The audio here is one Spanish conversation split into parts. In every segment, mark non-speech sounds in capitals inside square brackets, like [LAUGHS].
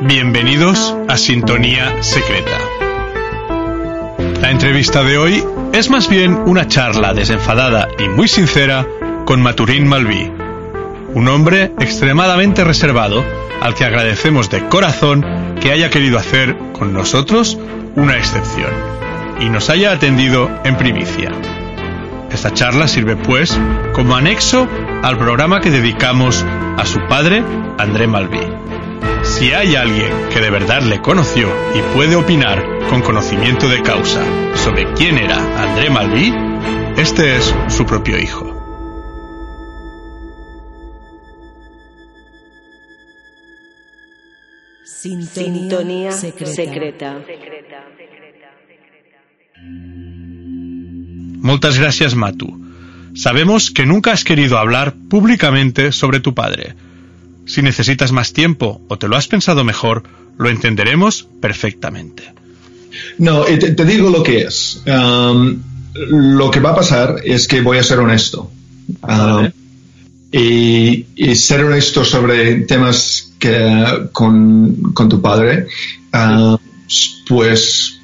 Bienvenidos a Sintonía Secreta. La entrevista de hoy es más bien una charla desenfadada y muy sincera con Maturín Malví, un hombre extremadamente reservado al que agradecemos de corazón que haya querido hacer con nosotros una excepción y nos haya atendido en primicia. Esta charla sirve pues como anexo al programa que dedicamos a su padre, André Malví. Si hay alguien que de verdad le conoció y puede opinar con conocimiento de causa sobre quién era André Malví, este es su propio hijo. Sintonía, secreta. Muchas gracias, Matu. Sabemos que nunca has querido hablar públicamente sobre tu padre. Si necesitas más tiempo o te lo has pensado mejor, lo entenderemos perfectamente. No, te, te digo lo que es. Um, lo que va a pasar es que voy a ser honesto. Um, y, y, ser honesto sobre temas que, con, con tu padre, uh, pues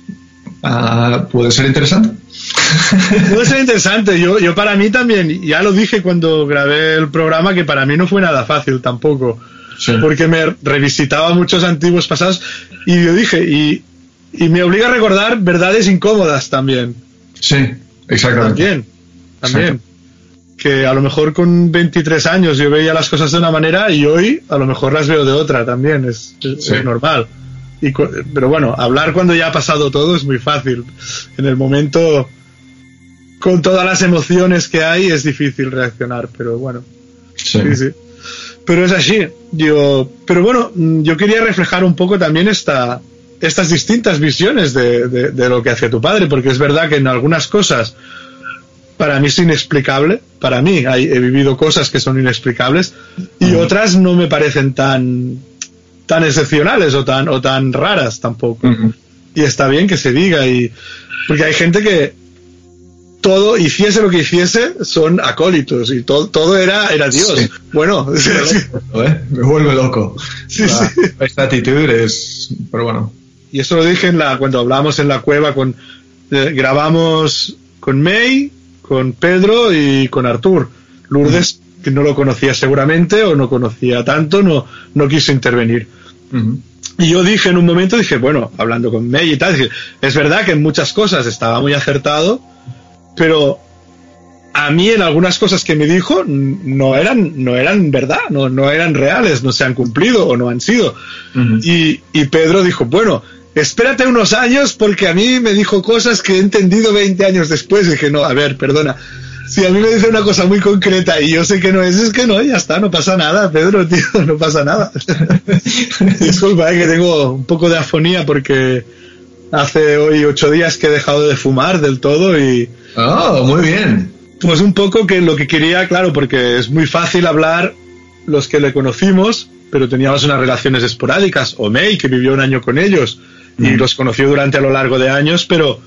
uh, puede ser interesante. Puede ser interesante. Yo, yo para mí también, ya lo dije cuando grabé el programa, que para mí no fue nada fácil tampoco. Sí. Porque me revisitaba muchos antiguos pasados y yo dije, y, y me obliga a recordar verdades incómodas también. Sí, exactamente. También, también. Que a lo mejor con 23 años yo veía las cosas de una manera y hoy a lo mejor las veo de otra también, es, es, sí. es normal. Y, pero bueno, hablar cuando ya ha pasado todo es muy fácil. En el momento, con todas las emociones que hay, es difícil reaccionar, pero bueno. Sí. sí, sí. Pero es así. Yo, pero bueno, yo quería reflejar un poco también esta, estas distintas visiones de, de, de lo que hace tu padre, porque es verdad que en algunas cosas para mí es inexplicable. Para mí hay, he vivido cosas que son inexplicables y uh -huh. otras no me parecen tan tan excepcionales o tan o tan raras tampoco. Uh -huh. Y está bien que se diga y porque hay gente que todo hiciese lo que hiciese son acólitos y todo todo era era Dios. Sí. Bueno, [LAUGHS] sí, ¿eh? me vuelve loco. Sí, la. Esta actitud es, pero bueno. Y eso lo dije en la cuando hablábamos en la cueva con eh, grabamos con May, con Pedro y con Artur. Lourdes uh -huh que no lo conocía seguramente o no conocía tanto, no, no quiso intervenir. Uh -huh. Y yo dije en un momento, dije, bueno, hablando con May y tal, dije, es verdad que en muchas cosas estaba muy acertado, pero a mí en algunas cosas que me dijo no eran, no eran verdad, no, no eran reales, no se han cumplido o no han sido. Uh -huh. y, y Pedro dijo, bueno, espérate unos años porque a mí me dijo cosas que he entendido 20 años después. Y dije, no, a ver, perdona, si a mí me dice una cosa muy concreta y yo sé que no es, es que no, ya está, no pasa nada, Pedro, [LAUGHS] tío, no pasa nada. [LAUGHS] Disculpa, eh, que tengo un poco de afonía porque hace hoy ocho días que he dejado de fumar del todo y... Oh, muy bien. Pues un poco que lo que quería, claro, porque es muy fácil hablar los que le conocimos, pero teníamos unas relaciones esporádicas, o May, que vivió un año con ellos, mm. y los conoció durante a lo largo de años, pero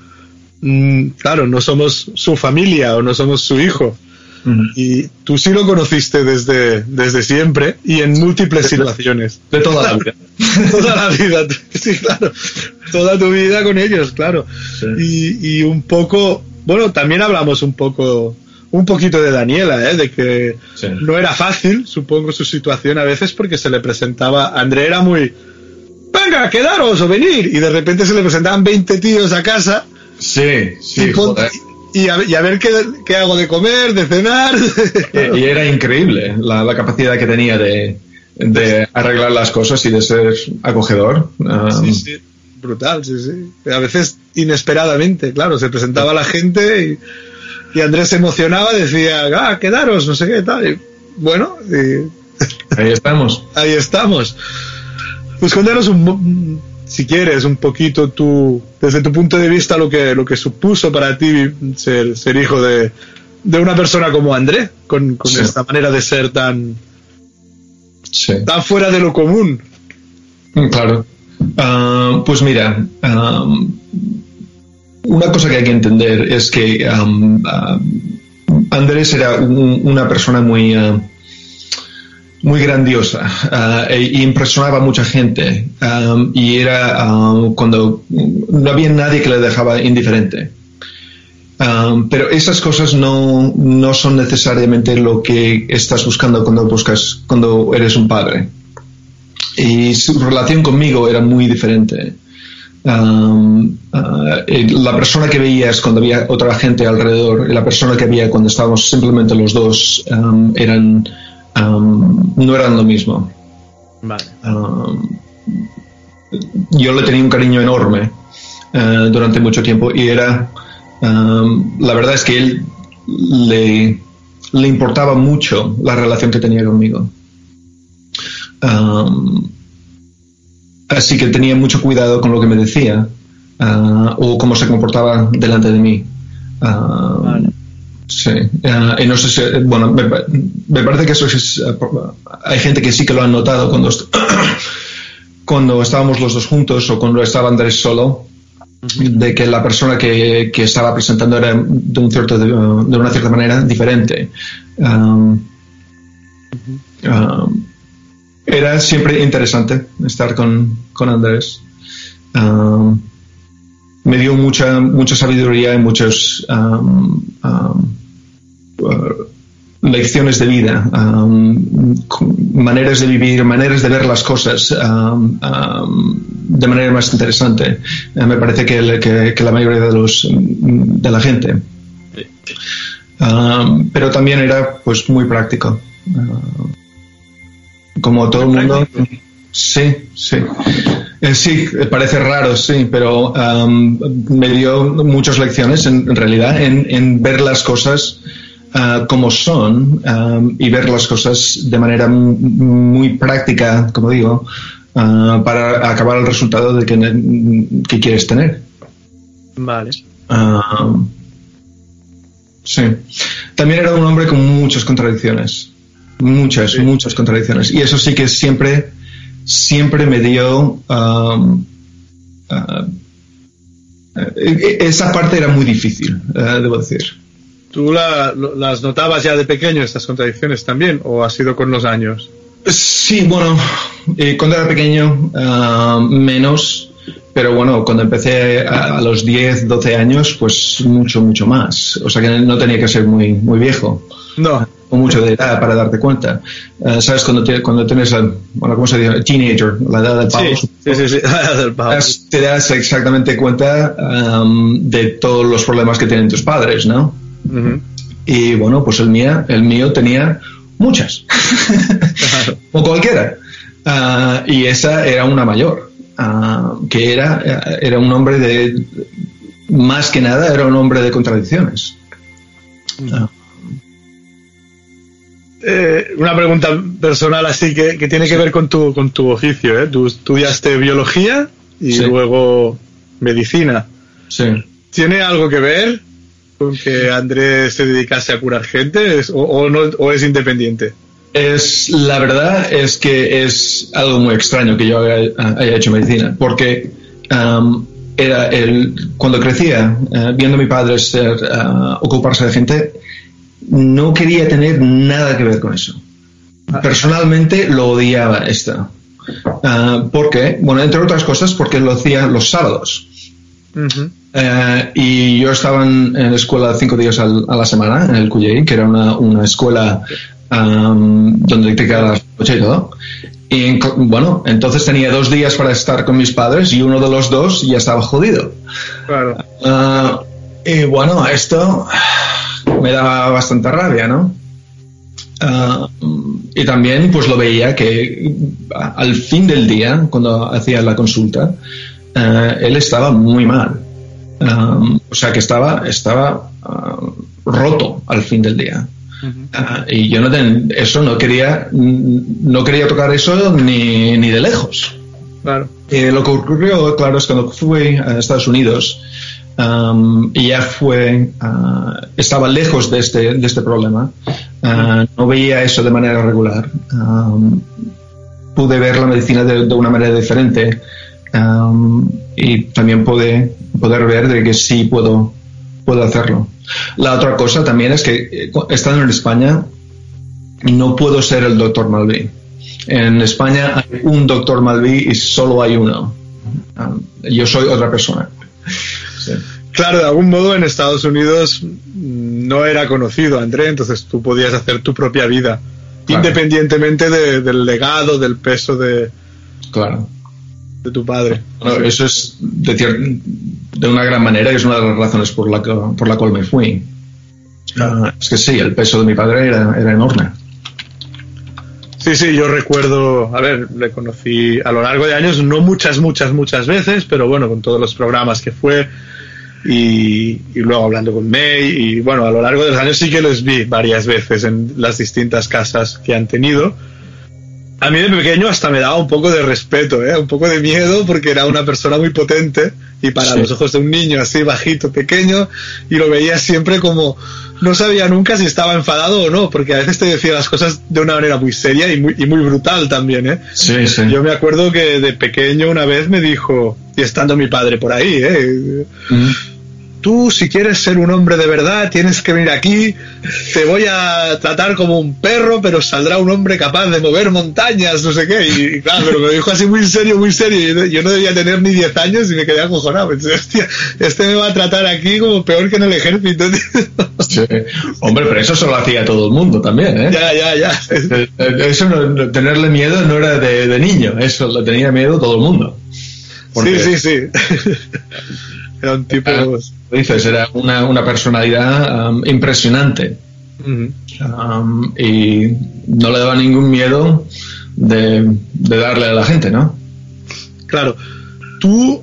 Mm, claro, no somos su familia o no somos su hijo. Uh -huh. Y tú sí lo conociste desde, desde siempre y en múltiples situaciones. De toda la vida. [LAUGHS] toda la vida, sí, claro. Toda tu vida con ellos, claro. Sí. Y, y, un poco, bueno, también hablamos un poco, un poquito de Daniela, ¿eh? de que sí. no era fácil, supongo, su situación a veces porque se le presentaba, André era muy, venga, quedaros o venir, y de repente se le presentaban 20 tíos a casa Sí, sí, y, joder. Y, a, y a, ver qué, qué, hago de comer, de cenar. Y, [LAUGHS] y era increíble la, la, capacidad que tenía de, de, arreglar las cosas y de ser acogedor. Um, sí, sí, brutal, sí, sí. A veces inesperadamente, claro, se presentaba la gente y Andrés se emocionaba, decía, ah, quedaros, no sé qué tal. Y, bueno, y Ahí estamos. [LAUGHS] ahí estamos. Pues cuéntanos un, si quieres, un poquito tú, desde tu punto de vista, lo que, lo que supuso para ti ser, ser hijo de, de una persona como Andrés, con, con Sí. esta manera de ser tan, Sí. tan fuera de lo común. Mm, Claro. Ah, pues mira, una cosa que hay que entender es que Andrés era un- una persona muy, muy grandiosa ah, e impresionaba a mucha gente am, y era ah, cuando no había nadie que le dejaba indiferente. Pero esas cosas no, no son necesariamente lo que estás buscando cuando buscas, cuando eres un padre. Y su relación conmigo era muy diferente. Uh, eh, la persona que veías cuando había otra gente alrededor y la persona que había cuando estábamos simplemente los dos eran, um, no eran lo mismo. Vale. Um, yo le tenía un cariño enorme eh, durante mucho tiempo y era um, la verdad es que él le, le importaba mucho la relación que tenía conmigo así que tenía mucho cuidado con lo que me decía ah, o cómo se comportaba delante de mí Vale. Sí, eh, y no sé si, bueno, me, pa- me parece que eso es, eh, hay gente que sí que lo han notado cuando, est- [COUGHS] cuando estábamos los dos juntos o cuando estaba Andrés solo, de que la persona que, que estaba presentando era de, un cierto, de, de una cierta manera diferente. Um, um, era siempre interesante estar con, con Andrés. Um, me dio mucha, mucha sabiduría y muchas um, um, uh, lecciones de vida, um, maneras de vivir, maneras de ver las cosas de manera más interesante. Eh, me parece que, el- que- que la mayoría de, los, de la gente. Pero también era pues muy práctico. Uh, como todo el mundo. Sí, sí. Eh, sí, eh, parece raro, sí, pero um, me dio muchas lecciones en, en realidad en, en ver las cosas ah, como son um, y ver las cosas de manera mu- muy práctica, como digo, ah, para acabar el resultado de que, que quieres tener. Vale. Ah, sí. También era un hombre con muchas contradicciones. Muchas, Sí. muchas contradicciones. Y eso sí que siempre, siempre me dio. um, eh, esa parte era muy difícil, eh, debo decir. ¿Tú la- las notabas ya de pequeño, estas contradicciones también, o ha sido con los años? Sí, bueno, eh, cuando era pequeño, ah, menos, pero bueno, cuando empecé a, a los 10, 12 años, pues mucho, mucho más. O sea que no tenía que ser muy, muy viejo. No. O mucho de edad para darte cuenta. Eh, ¿Sabes? Cuando, te- cuando tienes, el- bueno, ¿cómo se dice? Teenager, la edad del pavo. Sí, sí, sí. sí. [LAUGHS] Del pavo. Te das exactamente cuenta um, de todos los problemas que tienen tus padres, ¿no? Y bueno, pues el mío, el mío tenía muchas. [LAUGHS] o cualquiera. Ah, y esa era una mayor. ah, que era, era un hombre de. Más que nada, era un hombre de contradicciones. Ah, Eh, una pregunta personal así que, que tiene que ver con tu, con tu oficio. ¿eh? Tú estudiaste biología y Sí. luego medicina. sí. ¿Tiene algo que ver con que Andrés se dedicase a curar gente ¿Es- o, o no, o es independiente? Es, la verdad es que es algo muy extraño que yo haya, haya hecho medicina, porque era el, cuando crecía, eh, viendo a mi padre ser, ah, ocuparse de gente, no quería tener nada que ver con eso. Personalmente lo odiaba esto. Ah, porque, bueno, entre otras cosas, porque lo hacía los sábados. Eh, y yo estaba en, la escuela cinco días al- a la semana, en el Cuyey, que era una, una escuela donde te quedas noche y todo. Y en- bueno, entonces tenía dos días para estar con mis padres y uno de los dos ya estaba jodido. Claro. Ah, y bueno, esto me daba bastante rabia, ¿no? Ah, y también pues lo veía que al fin del día, cuando hacía la consulta, ah, él estaba muy mal. Ah, o sea que estaba, estaba ah, roto al fin del día. Y yo no eso no quería no quería tocar eso ni, ni de lejos. Claro. Eh, lo que ocurrió, claro, es que cuando fui a Estados Unidos, um, ya fue, uh, estaba lejos de este, de este problema, uh, no veía eso de manera regular, um, pude ver la medicina de, de una manera diferente um, y también pude poder ver de que sí puedo, puedo hacerlo. La otra cosa también es que eh, estando en España no puedo ser el doctor Malví. En España hay un doctor Malví y solo hay uno. Um, yo soy otra persona. Claro, de algún modo en Estados Unidos no era conocido André, entonces tú podías hacer tu propia vida, independientemente del legado, del peso de, claro. de tu padre. eso es de, de, una gran manera y es una de las razones por la, por la cual me fui. Es que sí, el peso de mi padre era, era enorme. Sí, sí, yo recuerdo, a ver, le conocí a lo largo de años, no muchas, muchas, muchas veces, pero bueno, con todos los programas que fue y, luego hablando con May y bueno, a lo largo de los años sí que los vi varias veces en las distintas casas que han tenido. A mí de pequeño hasta me daba un poco de respeto, ¿eh? un poco de miedo porque era una persona muy potente y para los ojos de un niño así bajito, pequeño, y lo veía siempre como no sabía nunca si estaba enfadado o no, porque a veces te decía las cosas de una manera muy seria y muy, y muy brutal también, ¿eh? Sí, sí. Yo me acuerdo que de pequeño una vez me dijo, y estando mi padre por ahí, ¿eh? Tú si quieres ser un hombre de verdad tienes que venir aquí, te voy a tratar como un perro, pero saldrá un hombre capaz de mover montañas, no sé qué. Y, claro, pero me lo dijo así muy serio, muy serio. Yo no debía tener ni 10 años y me quedé acojonado. hostia, este me va a tratar aquí como peor que en el ejército. [LAUGHS] Hombre, pero eso solo hacía todo el mundo también, ¿eh? Ya, ya, ya. Eh, eh, eso, no, tenerle miedo no era de, niño, eso lo tenía miedo todo el mundo. Sí, sí, sí. Era un tipo. dices, era una, una personalidad um, impresionante. Um, y no le daba ningún miedo de, darle a la gente, ¿no? Claro. Tú,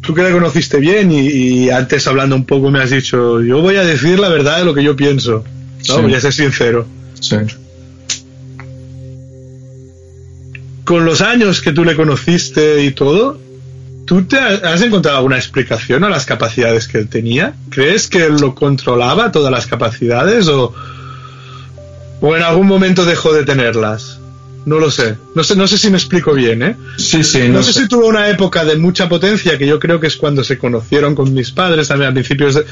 tú que le conociste bien y, antes hablando un poco me has dicho, yo voy a decir la verdad de lo que yo pienso. ¿no? Voy a ser sincero. Sí. Con los años que tú le conociste y todo, ¿Tú te has encontrado alguna explicación a las capacidades que él tenía? ¿Crees que él lo controlaba todas las capacidades o, o en algún momento dejó de tenerlas? No lo sé. No sé, no sé si me explico bien, ¿eh? Sí, sí. No, sé, si tuvo una época de mucha potencia, que yo creo que es cuando se conocieron con mis padres, también a principios de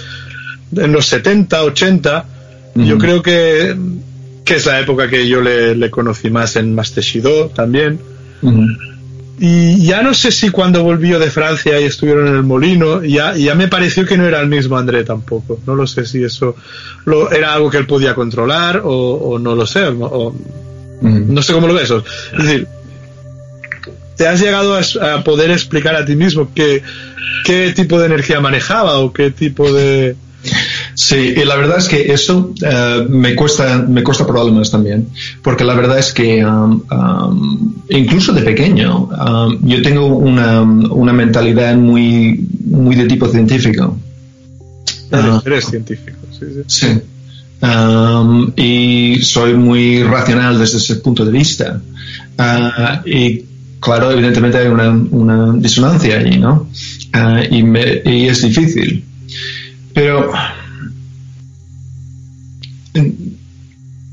en los 70, 80. Yo creo que, que es la época que yo le, le conocí más en Master Shido también. Y ya no sé si cuando volvió de Francia y estuvieron en el molino, ya, ya me pareció que no era el mismo André tampoco. No lo sé si eso lo, era algo que él podía controlar o, no lo sé. O, No sé cómo lo ves. Es decir, ¿te has llegado a, poder explicar a ti mismo qué, qué tipo de energía manejaba o qué tipo de... Sí, y la verdad es que eso eh, me cuesta me cuesta problemas también, porque la verdad es que um, um, incluso de pequeño um, yo tengo una, una, mentalidad muy muy de tipo científico. Ah, eres científico, sí. sí. sí. y soy muy racional desde ese punto de vista. Uh, y claro, evidentemente hay una, una disonancia allí, ¿no? Uh, y, me, y es difícil. Pero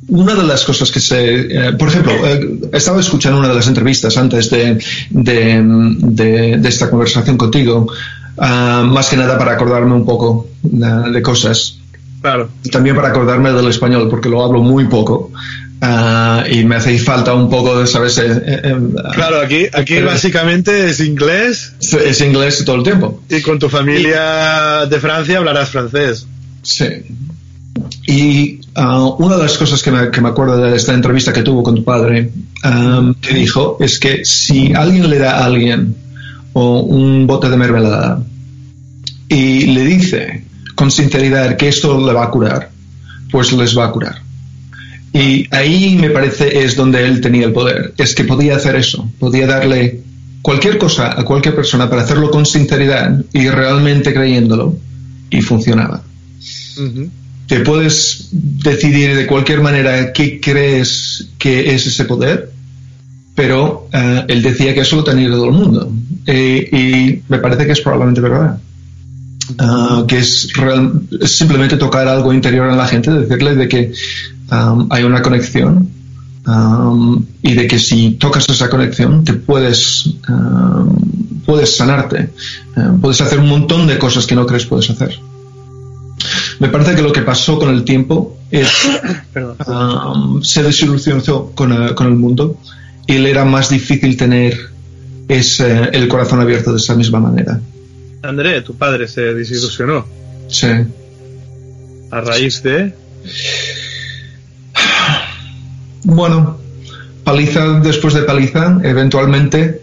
una de las cosas que se, eh, por ejemplo, eh, estaba escuchando una de las entrevistas antes de, de, esta conversación contigo, ah, más que nada para acordarme un poco de cosas. Claro. También para acordarme del español, porque lo hablo muy poco. Ah, y me hace falta un poco de, ¿sabes? Eh, claro, aquí, aquí básicamente es inglés. Es inglés todo el tiempo. Y con tu familia de Francia hablarás francés. Sí. Y uh, una de las cosas que me, que me, acuerdo de esta entrevista que tuvo con tu padre, um, que dijo, es que si alguien le da a alguien o un bote de mermelada y le dice con sinceridad que esto le va a curar, pues les va a curar. Y ahí me parece es donde él tenía el poder, es que podía hacer eso, podía darle cualquier cosa a cualquier persona para hacerlo con sinceridad y realmente creyéndolo y funcionaba. Te puedes decidir de cualquier manera qué crees que es ese poder, pero eh, él decía que eso lo tenía todo el mundo. Eh, y me parece que es probablemente verdad. Ah, que es, simplemente tocar algo interior en la gente, decirle de que um, hay una conexión um, y de que si tocas esa conexión te puedes, um, puedes sanarte, puedes hacer un montón de cosas que no crees puedes hacer. Me parece que lo que pasó con el tiempo es [COUGHS] se desilusionó con, eh, con, el mundo y le era más difícil tener ese, el corazón abierto de esa misma manera. André, tu padre se desilusionó. Sí. A raíz de. [SIGHS] Bueno, paliza después de paliza, eventualmente,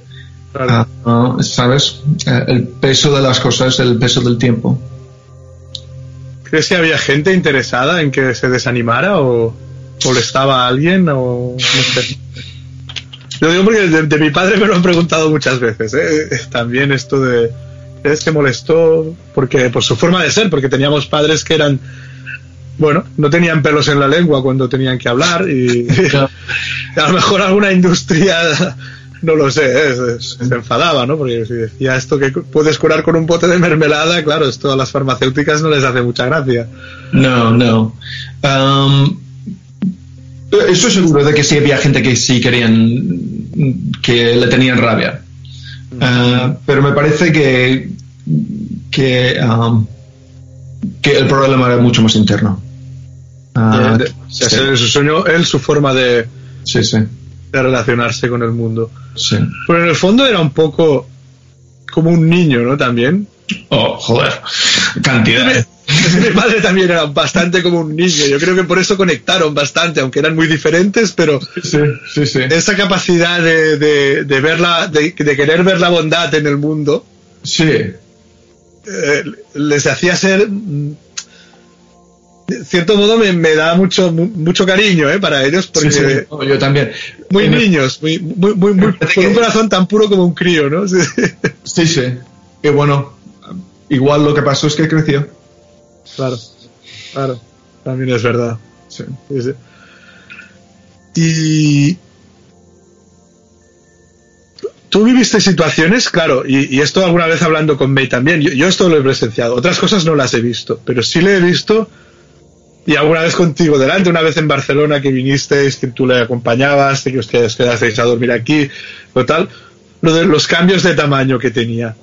ah, ah, ¿sabes? Eh, el peso de las cosas, el peso del tiempo. ¿Crees que había gente interesada en que se desanimara o molestaba a alguien o no sé? Lo digo porque de, mi padre me lo han preguntado muchas veces. ¿eh? También esto de es que molestó porque por su forma de ser, porque teníamos padres que eran bueno, no tenían pelos en la lengua cuando tenían que hablar y [LAUGHS] [LAUGHS] a lo mejor alguna industria no lo sé, ¿eh? se, enfadaba, ¿no? Porque si decía esto que puedes curar con un pote de mermelada, claro, esto a las farmacéuticas no les hace mucha gracia. No, no. Um, estoy seguro de que sí había gente que sí querían, que le tenían rabia. Uh, pero me parece que que, um, que el problema era mucho más interno. Uh, su sueño, él, su forma de, sí, sí. De relacionarse con el mundo. Sí. Pero en el fondo era un poco como un niño, ¿no? También. Oh, joder, cantidad. [LAUGHS] Mi padre también era bastante como un niño. Yo creo que por eso conectaron bastante, aunque eran muy diferentes, pero sí, sí, sí. esa capacidad de, de, de, de, querer ver la bondad en el mundo. Sí. Eh, les hacía ser de cierto modo me, da mucho mucho cariño ¿eh? para ellos porque yo también. muy niños muy muy muy, con un corazón tan puro como un crío no sí. Sí, y bueno igual lo que pasó es que creció. Claro claro. También es verdad. Sí. y Tú viviste situaciones, claro, y, esto alguna vez hablando con May también, yo, esto lo he presenciado, otras cosas no las he visto, pero sí le he visto, y alguna vez contigo delante, una vez en Barcelona que vinisteis, que tú le acompañabas, que ustedes quedasteis a dormir aquí, o tal, lo de los cambios de tamaño que tenía.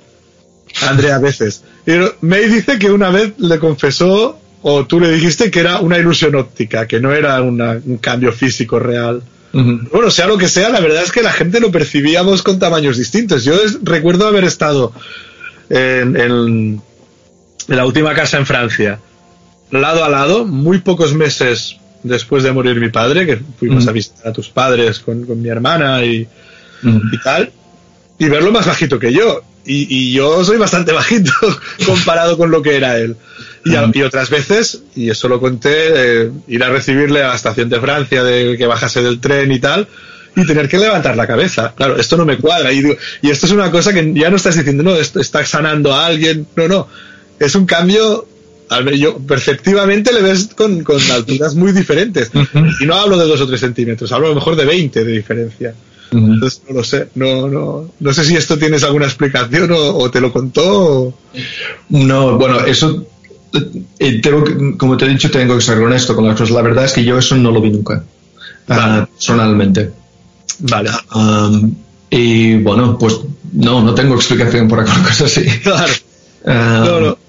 Andrea a veces. Pero May dice que una vez le confesó, o tú le dijiste que era una ilusión óptica, que no era un cambio físico real. Bueno, sea lo que sea, la verdad es que la gente lo percibíamos con tamaños distintos. Yo recuerdo haber estado en, la última casa en Francia, lado a lado, muy pocos meses después de morir mi padre, que fuimos a visitar a tus padres con, mi hermana y, tal, y verlo más bajito que yo. Y, yo soy bastante [LAUGHS] bajito comparado con lo que era él. Y, otras veces, y eso lo conté, ir a recibirle a la estación de Francia, de que bajase del tren y tal, y tener que levantar la cabeza. Claro, esto no me cuadra. Y, y esto es una cosa que ya no estás diciendo, no, esto está sanando a alguien. No, no. Es un cambio, yo perceptivamente le ves con, con [LAUGHS] alturas muy diferentes. Y no hablo de dos o tres centímetros, hablo a lo mejor de 20 de diferencia. Entonces no lo sé, no, no, no sé si esto tienes alguna explicación o, te lo contó. No, bueno, eso eh, tengo, como te he dicho, tengo que ser honesto con las cosas. La verdad es que yo eso no lo vi nunca, ah, personalmente. Vale. y bueno, pues no, no tengo explicación por alguna [LAUGHS] cosa así. Claro. no, no.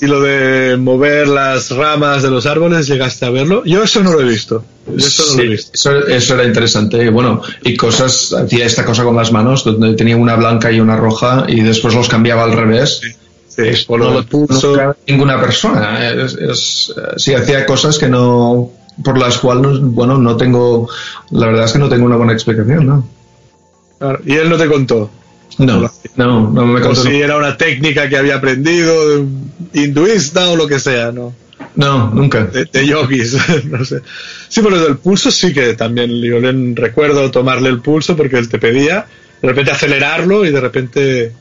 Y lo de mover las ramas de los árboles, ¿llegaste a verlo? Yo eso no lo he visto. Eso, no lo he visto. Eso, era interesante. Bueno, y cosas, hacía esta cosa con las manos, donde tenía una blanca y una roja, y después los cambiaba al revés. Sí. no lo puso ninguna persona. Es, sí, hacía cosas que no, por las cuales, bueno, no tengo, la verdad es que no tengo una buena explicación, ¿no? y él no te contó. No, no, no me contó. si era una técnica que había aprendido, hinduista o lo que sea, ¿no? No, nunca. De, yogis, [LAUGHS] no sé. Sí, pero del pulso sí que también yo le recuerdo tomarle el pulso porque él te pedía, de repente acelerarlo y de repente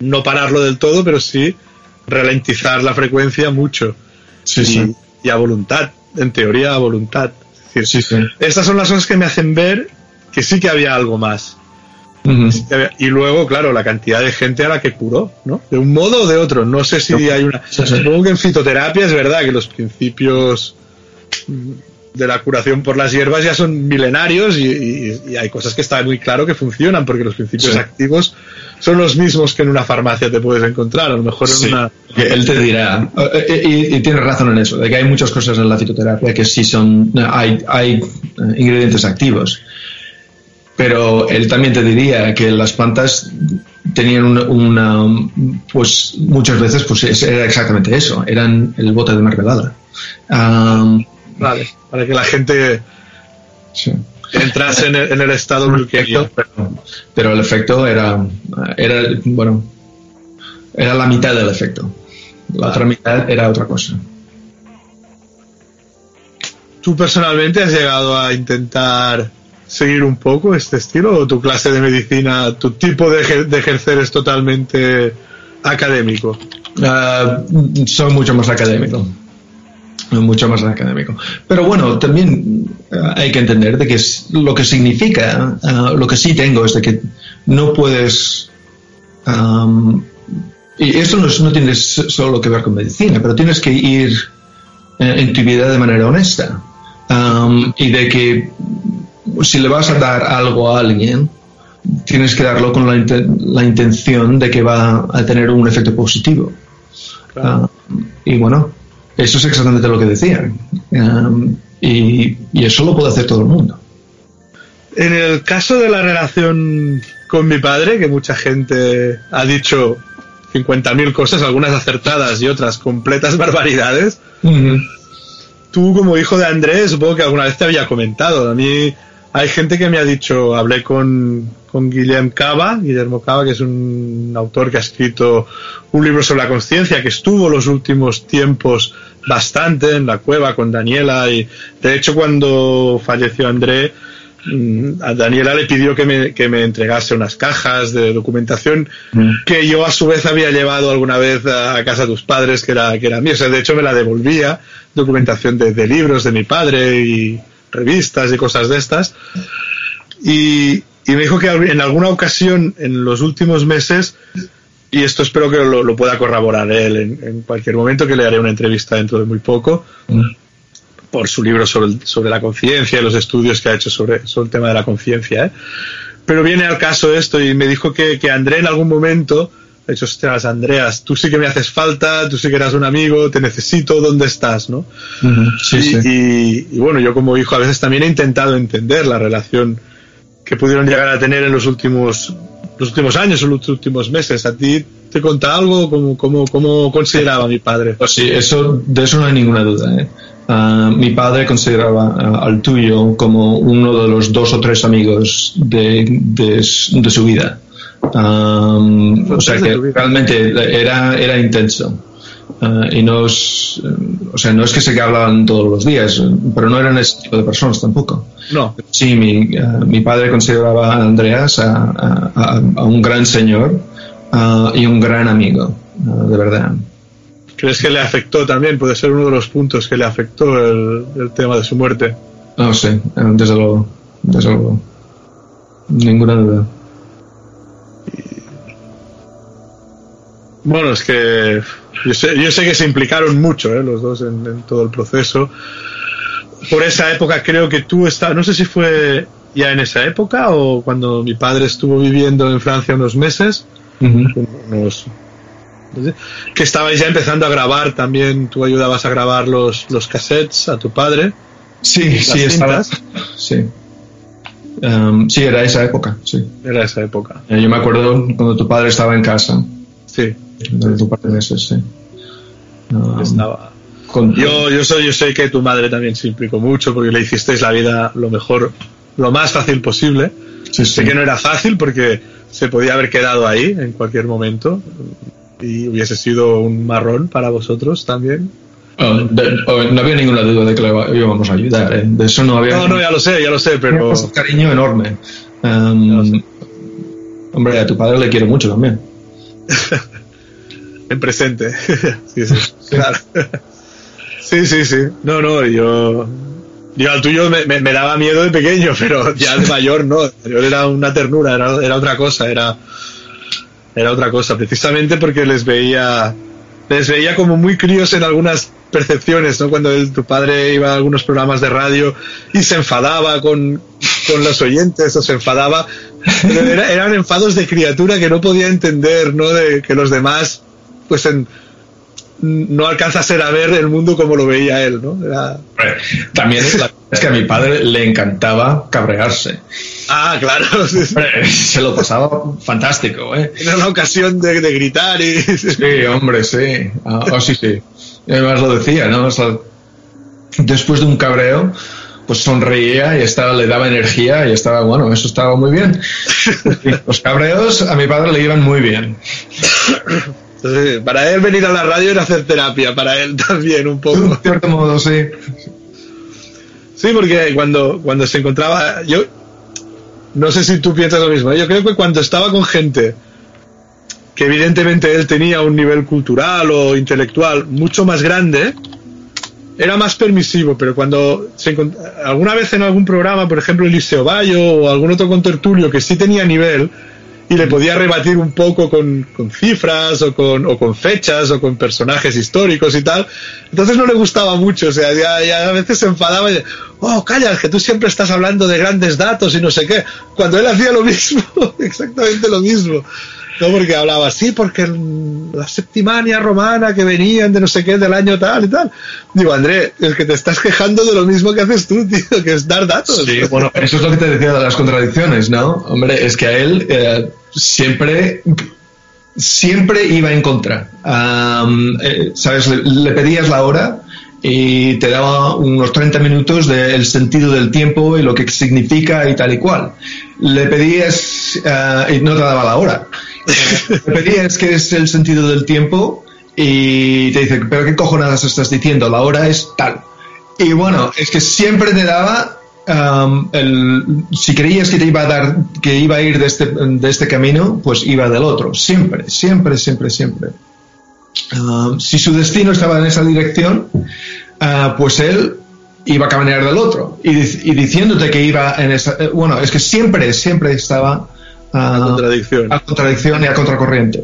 no pararlo del todo, pero sí ralentizar la frecuencia mucho. Sí, sí. y a voluntad, en teoría a voluntad. Es decir, Sí, sí. estas son las cosas que me hacen ver que sí que había algo más. Y luego, claro, la cantidad de gente a la que curó, ¿no? De un modo o de otro. No sé si hay una. Sí, sí. Supongo que en fitoterapia es verdad que los principios de la curación por las hierbas ya son milenarios y, y- y hay cosas que está muy claro que funcionan porque los principios Sí. activos son los mismos que en una farmacia te puedes encontrar. A lo mejor en Sí, una. él te dirá, eh, eh, y, y tienes razón en eso, de que hay muchas cosas en la fitoterapia que sí son, hay, hay ingredientes activos. Pero él también te diría que las plantas tenían una, una- pues muchas veces pues es- era exactamente eso, eran el bote de mermelada. Am, Vale, para que la gente sí. entrase en el, en el estado. Efecto, pero, pero el efecto era, era, bueno, era la mitad del efecto. La otra mitad era otra cosa. ¿Tú personalmente has llegado a intentar seguir un poco este estilo o tu clase de medicina, tu tipo de, ejer- ejercer es totalmente académico? Ah, soy mucho más académico. Mucho más académico. Pero bueno, también ah, hay que entender de que lo que significa, ah, lo que sí tengo es de que no puedes. y esto no, tiene solo que ver con medicina, pero tienes que ir eh, en tu vida de manera honesta. Y de que si le vas a dar algo a alguien, tienes que darlo con la, inten- la intención de que va a tener un efecto positivo. Ah, y bueno, eso es exactamente lo que decía. Um, y, y eso lo puede hacer todo el mundo. En el caso de la relación con mi padre, que mucha gente ha dicho 50.000 cosas, algunas acertadas y otras completas barbaridades, tú como hijo de Andrés, supongo que alguna vez te había comentado. A mí hay gente que me ha dicho, hablé con, con Guillem Cava, Guillermo Cava, que es un autor que ha escrito un libro sobre la conciencia, que estuvo los últimos tiempos bastante en la cueva con Daniela y de hecho cuando falleció André, mm, a Daniela le pidió que me, que me entregase unas cajas de documentación que yo a su vez había llevado alguna vez a, a casa de tus padres, que era, que era mía. O sea, de hecho me la devolvía, documentación de, de libros de mi padre y revistas y cosas de estas. Y, y me dijo que en alguna ocasión en los últimos meses, y esto espero que lo, lo pueda corroborar él en, en cualquier momento, que le haré una entrevista dentro de muy poco, por su libro sobre, el- sobre la conciencia y los estudios que ha hecho sobre, sobre el tema de la conciencia. ¿eh? Pero viene al caso esto y me dijo que, que André en algún momento dicho, ostras, Andreas, tú sí que me haces falta, tú sí que eras un amigo, te necesito, ¿dónde estás? ¿no? Sí, y, sí. y- y bueno, yo como hijo a veces también he intentado entender la relación que pudieron llegar a tener en los últimos los últimos años o los últimos meses. ¿A ti te conta algo? ¿Cómo, cómo, cómo consideraba mi padre? Pues sí, eso, de eso no hay ninguna duda. ¿eh? Ah, mi padre consideraba ah, al tuyo como uno de los dos o tres amigos de, de su vida. Am, o sea que realmente era, era intenso. Ah, y no es, eh, o sea, no es que se que hablaban todos los días, pero no eran ese tipo de personas tampoco. No, Sí, mi, eh, mi padre consideraba a Andreas a, a- a- un gran señor ah, y un gran amigo, ah, de verdad. ¿crees que le afectó también? Puede ser uno de los puntos que le afectó el, el tema de su muerte. No sé, eh, desde luego, desde luego. Ninguna duda. Bueno, es que yo sé, yo sé que se implicaron mucho ¿eh? los dos en, en todo el proceso. Por esa época creo que tú estabas, no sé si fue ya en esa época o cuando mi padre estuvo viviendo en Francia unos meses, que estabais ya empezando a grabar también, tú ayudabas a grabar los, los cassettes a tu padre. Sí, sí, estaba. Sí. Em, sí, era esa época, sí. Era esa época. Eh, yo me acuerdo cuando tu padre estaba en casa, Sí, durante un par de meses, sí. Em, estaba. con- Yo, yo, soy, yo sé que tu madre también se implicó mucho porque le hicisteis la vida lo mejor, lo más fácil posible. sí, sí. Sé que no era fácil porque se podía haber quedado ahí en cualquier momento y hubiese sido un marrón para vosotros también. Oh, de- oh, no había ninguna duda de que le íbamos a ayudar, ¿eh? De eso no había. No, no, ya lo sé, ya lo sé, pero un cariño enorme. Sé. hombre, a tu padre le quiero mucho también. [LAUGHS] en presente. [LAUGHS] sí, sí, claro. Sí, sí, sí. No, no, yo. Yo al tuyo me, me- me daba miedo de pequeño, [LAUGHS] pero ya de mayor no. De mayor era una ternura, era, era otra cosa, era. Era otra cosa, precisamente porque les veía. Les veía como muy críos en algunas percepciones, ¿no? Cuando tu padre iba a algunos programas de radio y se enfadaba con, con los oyentes o se enfadaba. [LAUGHS] Pero era- eran enfados de criatura que no podía entender, ¿no? De que los demás, pues en, no alcanzasen a ver el mundo como lo veía él, ¿no? Era- También es, la- [LAUGHS] es que a mi padre le encantaba cabrearse. Ah, claro, [LAUGHS] sí, sí. Hombre, se lo pasaba fantástico, ¿eh? era una ocasión de, de gritar y... [LAUGHS] Sí, hombre, sí. Ah, oh, sí, sí. Y además lo decía, ¿no? O sea, después de un cabreo, pues sonreía y estaba, le daba energía y estaba, bueno, eso estaba muy bien. Los cabreos a mi padre le iban muy bien. [COUGHS] Entonces, para él venir a la radio era hacer terapia, para él [LAUGHS] también un De poco. un cierto modo, sí. Sí, porque cuando, cuando se encontraba, yo no sé si tú piensas lo mismo, ¿eh? yo creo que cuando estaba con gente que evidentemente él tenía un nivel cultural o intelectual mucho más grande, era más permisivo, pero cuando se encont- alguna vez en algún programa, por ejemplo Eliseo Bayo o algún otro contertulio que sí tenía nivel y le podía rebatir un poco con, con cifras o con, o con fechas o con personajes históricos y tal, entonces no le gustaba mucho, o sea, ya, ya a veces se enfadaba y oh, calla, que tú siempre estás hablando de grandes datos y no sé qué, cuando él hacía lo mismo, [LAUGHS] exactamente lo mismo. No, porque hablaba así, porque la septimania romana que venían de no sé qué del año tal y tal. Digo, André, es que te estás quejando de lo mismo que haces tú, [LAUGHS] tío, que es dar datos. Sí, bueno, eso es lo que te decía de las contradicciones, ¿no? Hombre, es que a él eh, siempre, siempre iba en contra. Eh, ¿Sabes? Le, pedías la hora y te daba unos 30 minutos del sentido del tiempo y lo que significa y tal y cual. Le pedías eh, y no te daba la hora. Pedías qué es el sentido del tiempo y te dice, pero qué cojonadas estás diciendo, la hora es tal. Y bueno, es que siempre te daba um, el, si creías que te iba a dar, que iba a ir de este, de este camino, pues iba del otro. Siempre, siempre, siempre, siempre. Um, si su destino estaba en esa dirección, ah, pues él iba a caminar del otro. Y, y diciéndote que iba en esa, eh, bueno, es que siempre, siempre estaba La contradicción. a contradicción y a contracorriente.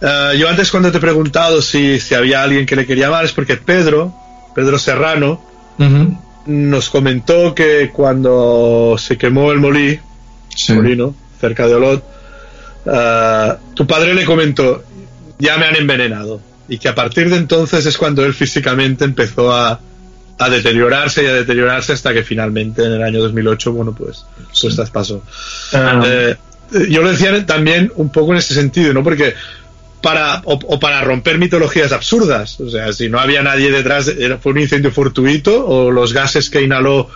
Eh, yo antes cuando te he preguntado si, si había alguien que le quería mal es porque Pedro, Pedro Serrano, nos comentó que cuando se quemó el molí, Sí. molino, cerca de Olot, eh, tu padre le comentó, ya me han envenenado. Y que a partir de entonces es cuando él físicamente empezó a, a deteriorarse y a deteriorarse hasta que finalmente en el año 2008, bueno, pues, pues traspasó. Ah, Eh, yo lo decía también un poco en ese sentido, ¿no? Porque para o, o para romper mitologías absurdas, o sea, si no había nadie detrás, era, fue un incendio fortuito o los gases que inhaló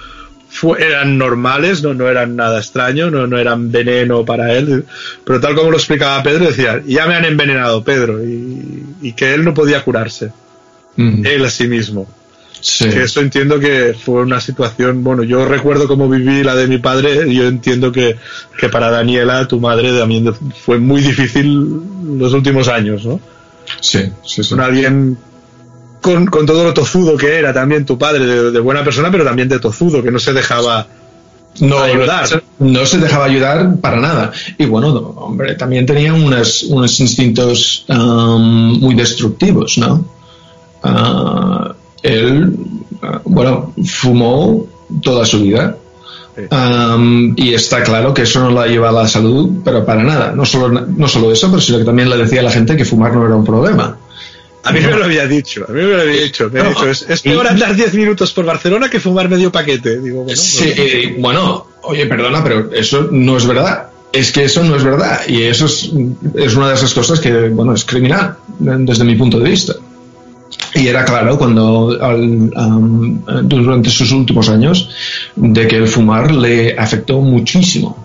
fue- eran normales, no, no eran nada extraño, no, no eran veneno para él, pero tal como lo explicaba Pedro, decía, ya me han envenenado, Pedro, y, y que él no podía curarse, ujú. él a sí mismo. Sí. Que eso entiendo que fue una situación, bueno, yo recuerdo cómo viví la de mi padre, y yo entiendo que, que para Daniela, tu madre, también fue muy difícil los últimos años, ¿no? Sí, sí, sí. Con alguien con, con todo lo tozudo que era también tu padre, de, de buena persona, pero también de tozudo, que no se dejaba no, ayudar. No se dejaba ayudar para nada. Y bueno, no, hombre, también tenía unos, unos instintos um, muy destructivos, ¿no? Ah, él, bueno, fumó toda su vida. Sí. Um, y está claro que eso no la lleva a la salud, pero para nada. No solo, no solo eso, pero sino que también le decía a la gente que fumar no era un problema. A mí me lo había dicho, a mí me lo había dicho. Me No. dicho, es, es peor andar 10 minutos por Barcelona que fumar medio paquete. Digo, bueno, Sí, no. eh, bueno, oye, perdona, pero eso no es verdad. Es que eso no es verdad. Y eso es, es una de esas cosas que, bueno, es criminal desde mi punto de vista. Y era claro cuando al- am, durante sus últimos años de que el fumar le afectó muchísimo.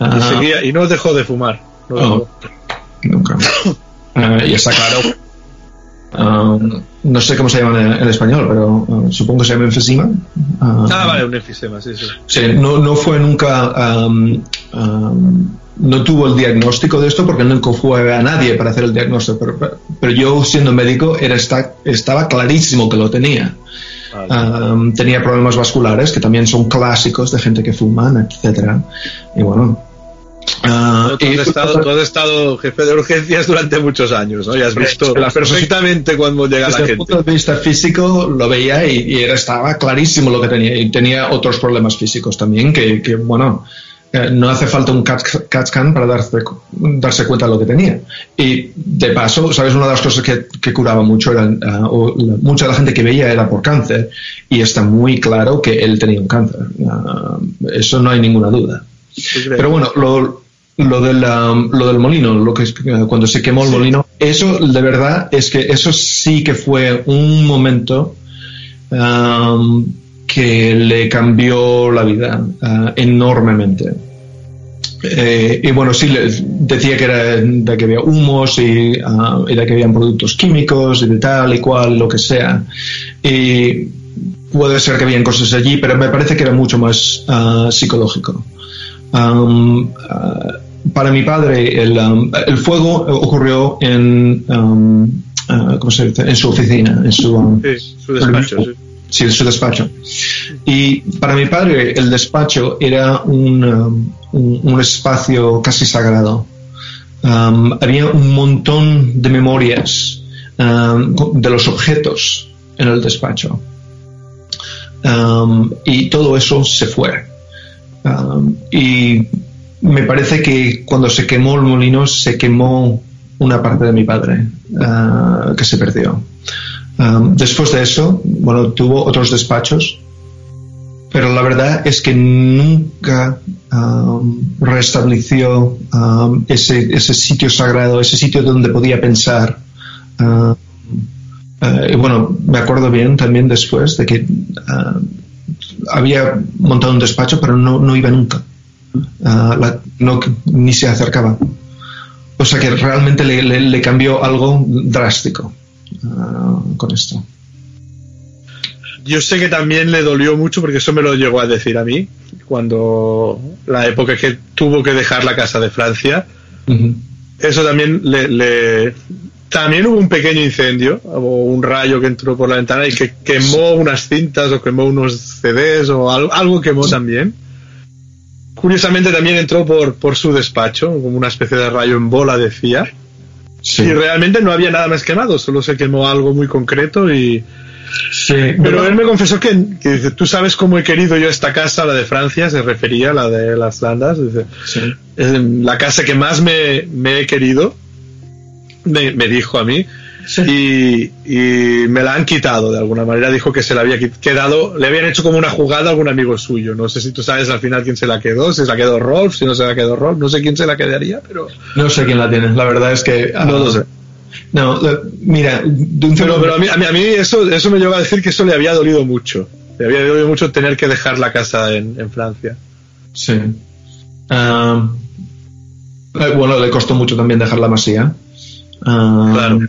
Y, Ah, seguía- y no dejó de fumar. No Oh. nunca. Ah, y está claro. no sé cómo se llama en, en español, pero supongo que se llama enfisema. Ah, vale, un enfisema, sí, sí. Sí, no, no fue nunca am, no tuvo el diagnóstico de esto porque no fue a nadie para hacer el diagnóstico, pero, pero yo siendo médico era, estaba clarísimo que lo tenía. tenía problemas vasculares que también son clásicos de gente que fuma, etcétera. Y bueno, Uh, tú, has estado, estado, jefe de urgencias durante muchos años, ¿no? Y has visto perfectamente cuando llega la gente. Desde el punto de vista físico lo veía y, estaba clarísimo lo que tenía. Y tenía otros problemas físicos también que, que bueno, eh, no hace falta un CAT, scan para darse, darse cuenta de lo que tenía. Y de paso, ¿sabes? Una de las cosas que, que curaba mucho era, uh, mucha de la gente que veía era por cáncer y está muy claro que él tenía un cáncer. Uh, eso no hay ninguna duda. Pero bueno, lo, lo, del, um, lo del molino, lo que cuando se quemó el molino, eso de verdad es que eso sí que fue un momento um, que le cambió la vida uh, enormemente. Eh, y bueno, sí, decía que era de que había humos y, uh, y, de que habían productos químicos y de tal y cual, lo que sea. Y puede ser que habían cosas allí, pero me parece que era mucho más psicológico. Um, uh, para mi padre, el, um, el, fuego ocurrió en, um, uh, ¿cómo se dice? en su oficina, en su, sí, su despacho. Sí. en su despacho. Y para mi padre, el despacho era un, un, espacio casi sagrado. había un montón de memorias de los objetos en el despacho. y todo eso se fue. Um, y me parece que cuando se quemó el molino se quemó una parte de mi padre uh, que se perdió. Um, después de eso, bueno, tuvo otros despachos, pero la verdad es que nunca um, restableció ese, ese, sitio sagrado, ese sitio donde podía pensar. Uh, y bueno, me acuerdo bien también después de que uh, había montado un despacho, pero no, no iba nunca. No, ni se acercaba. O sea que realmente le, cambió algo drástico ah, con esto. Yo sé que también le dolió mucho porque eso me lo llegó a decir a mí cuando la época que tuvo que dejar la casa de Francia. Eso también le, también hubo un pequeño incendio, o un rayo que entró por la ventana y que quemó unas cintas o quemó unos CDs o algo, algo quemó también. Curiosamente también entró por, por su despacho, como una especie de rayo en bola, decía. Y realmente no había nada más quemado, solo se quemó algo muy concreto y... Sí, pero, él me confesó que, dice, tú sabes cómo he querido yo esta casa, la de Francia, se refería a la de las Landas, dice, es la casa que más me, me he querido me, dijo a mí. Y, me la han quitado de alguna manera. Dijo que se la había quedado, le habían hecho como una jugada a algún amigo suyo. No sé si tú sabes al final quién se la quedó, si se la quedó Rolf, si no se la quedó Rolf, no sé quién se la quedaría, pero. No sé quién la tiene, la verdad es que. no lo sé. No, mira, pero, a, mí, a, mí, eso, eso me lleva a decir que eso le había dolido mucho. Le había dolido mucho tener que dejar la casa en, Francia. Sí. Eh, bueno, le costó mucho también dejar la masía. Claro.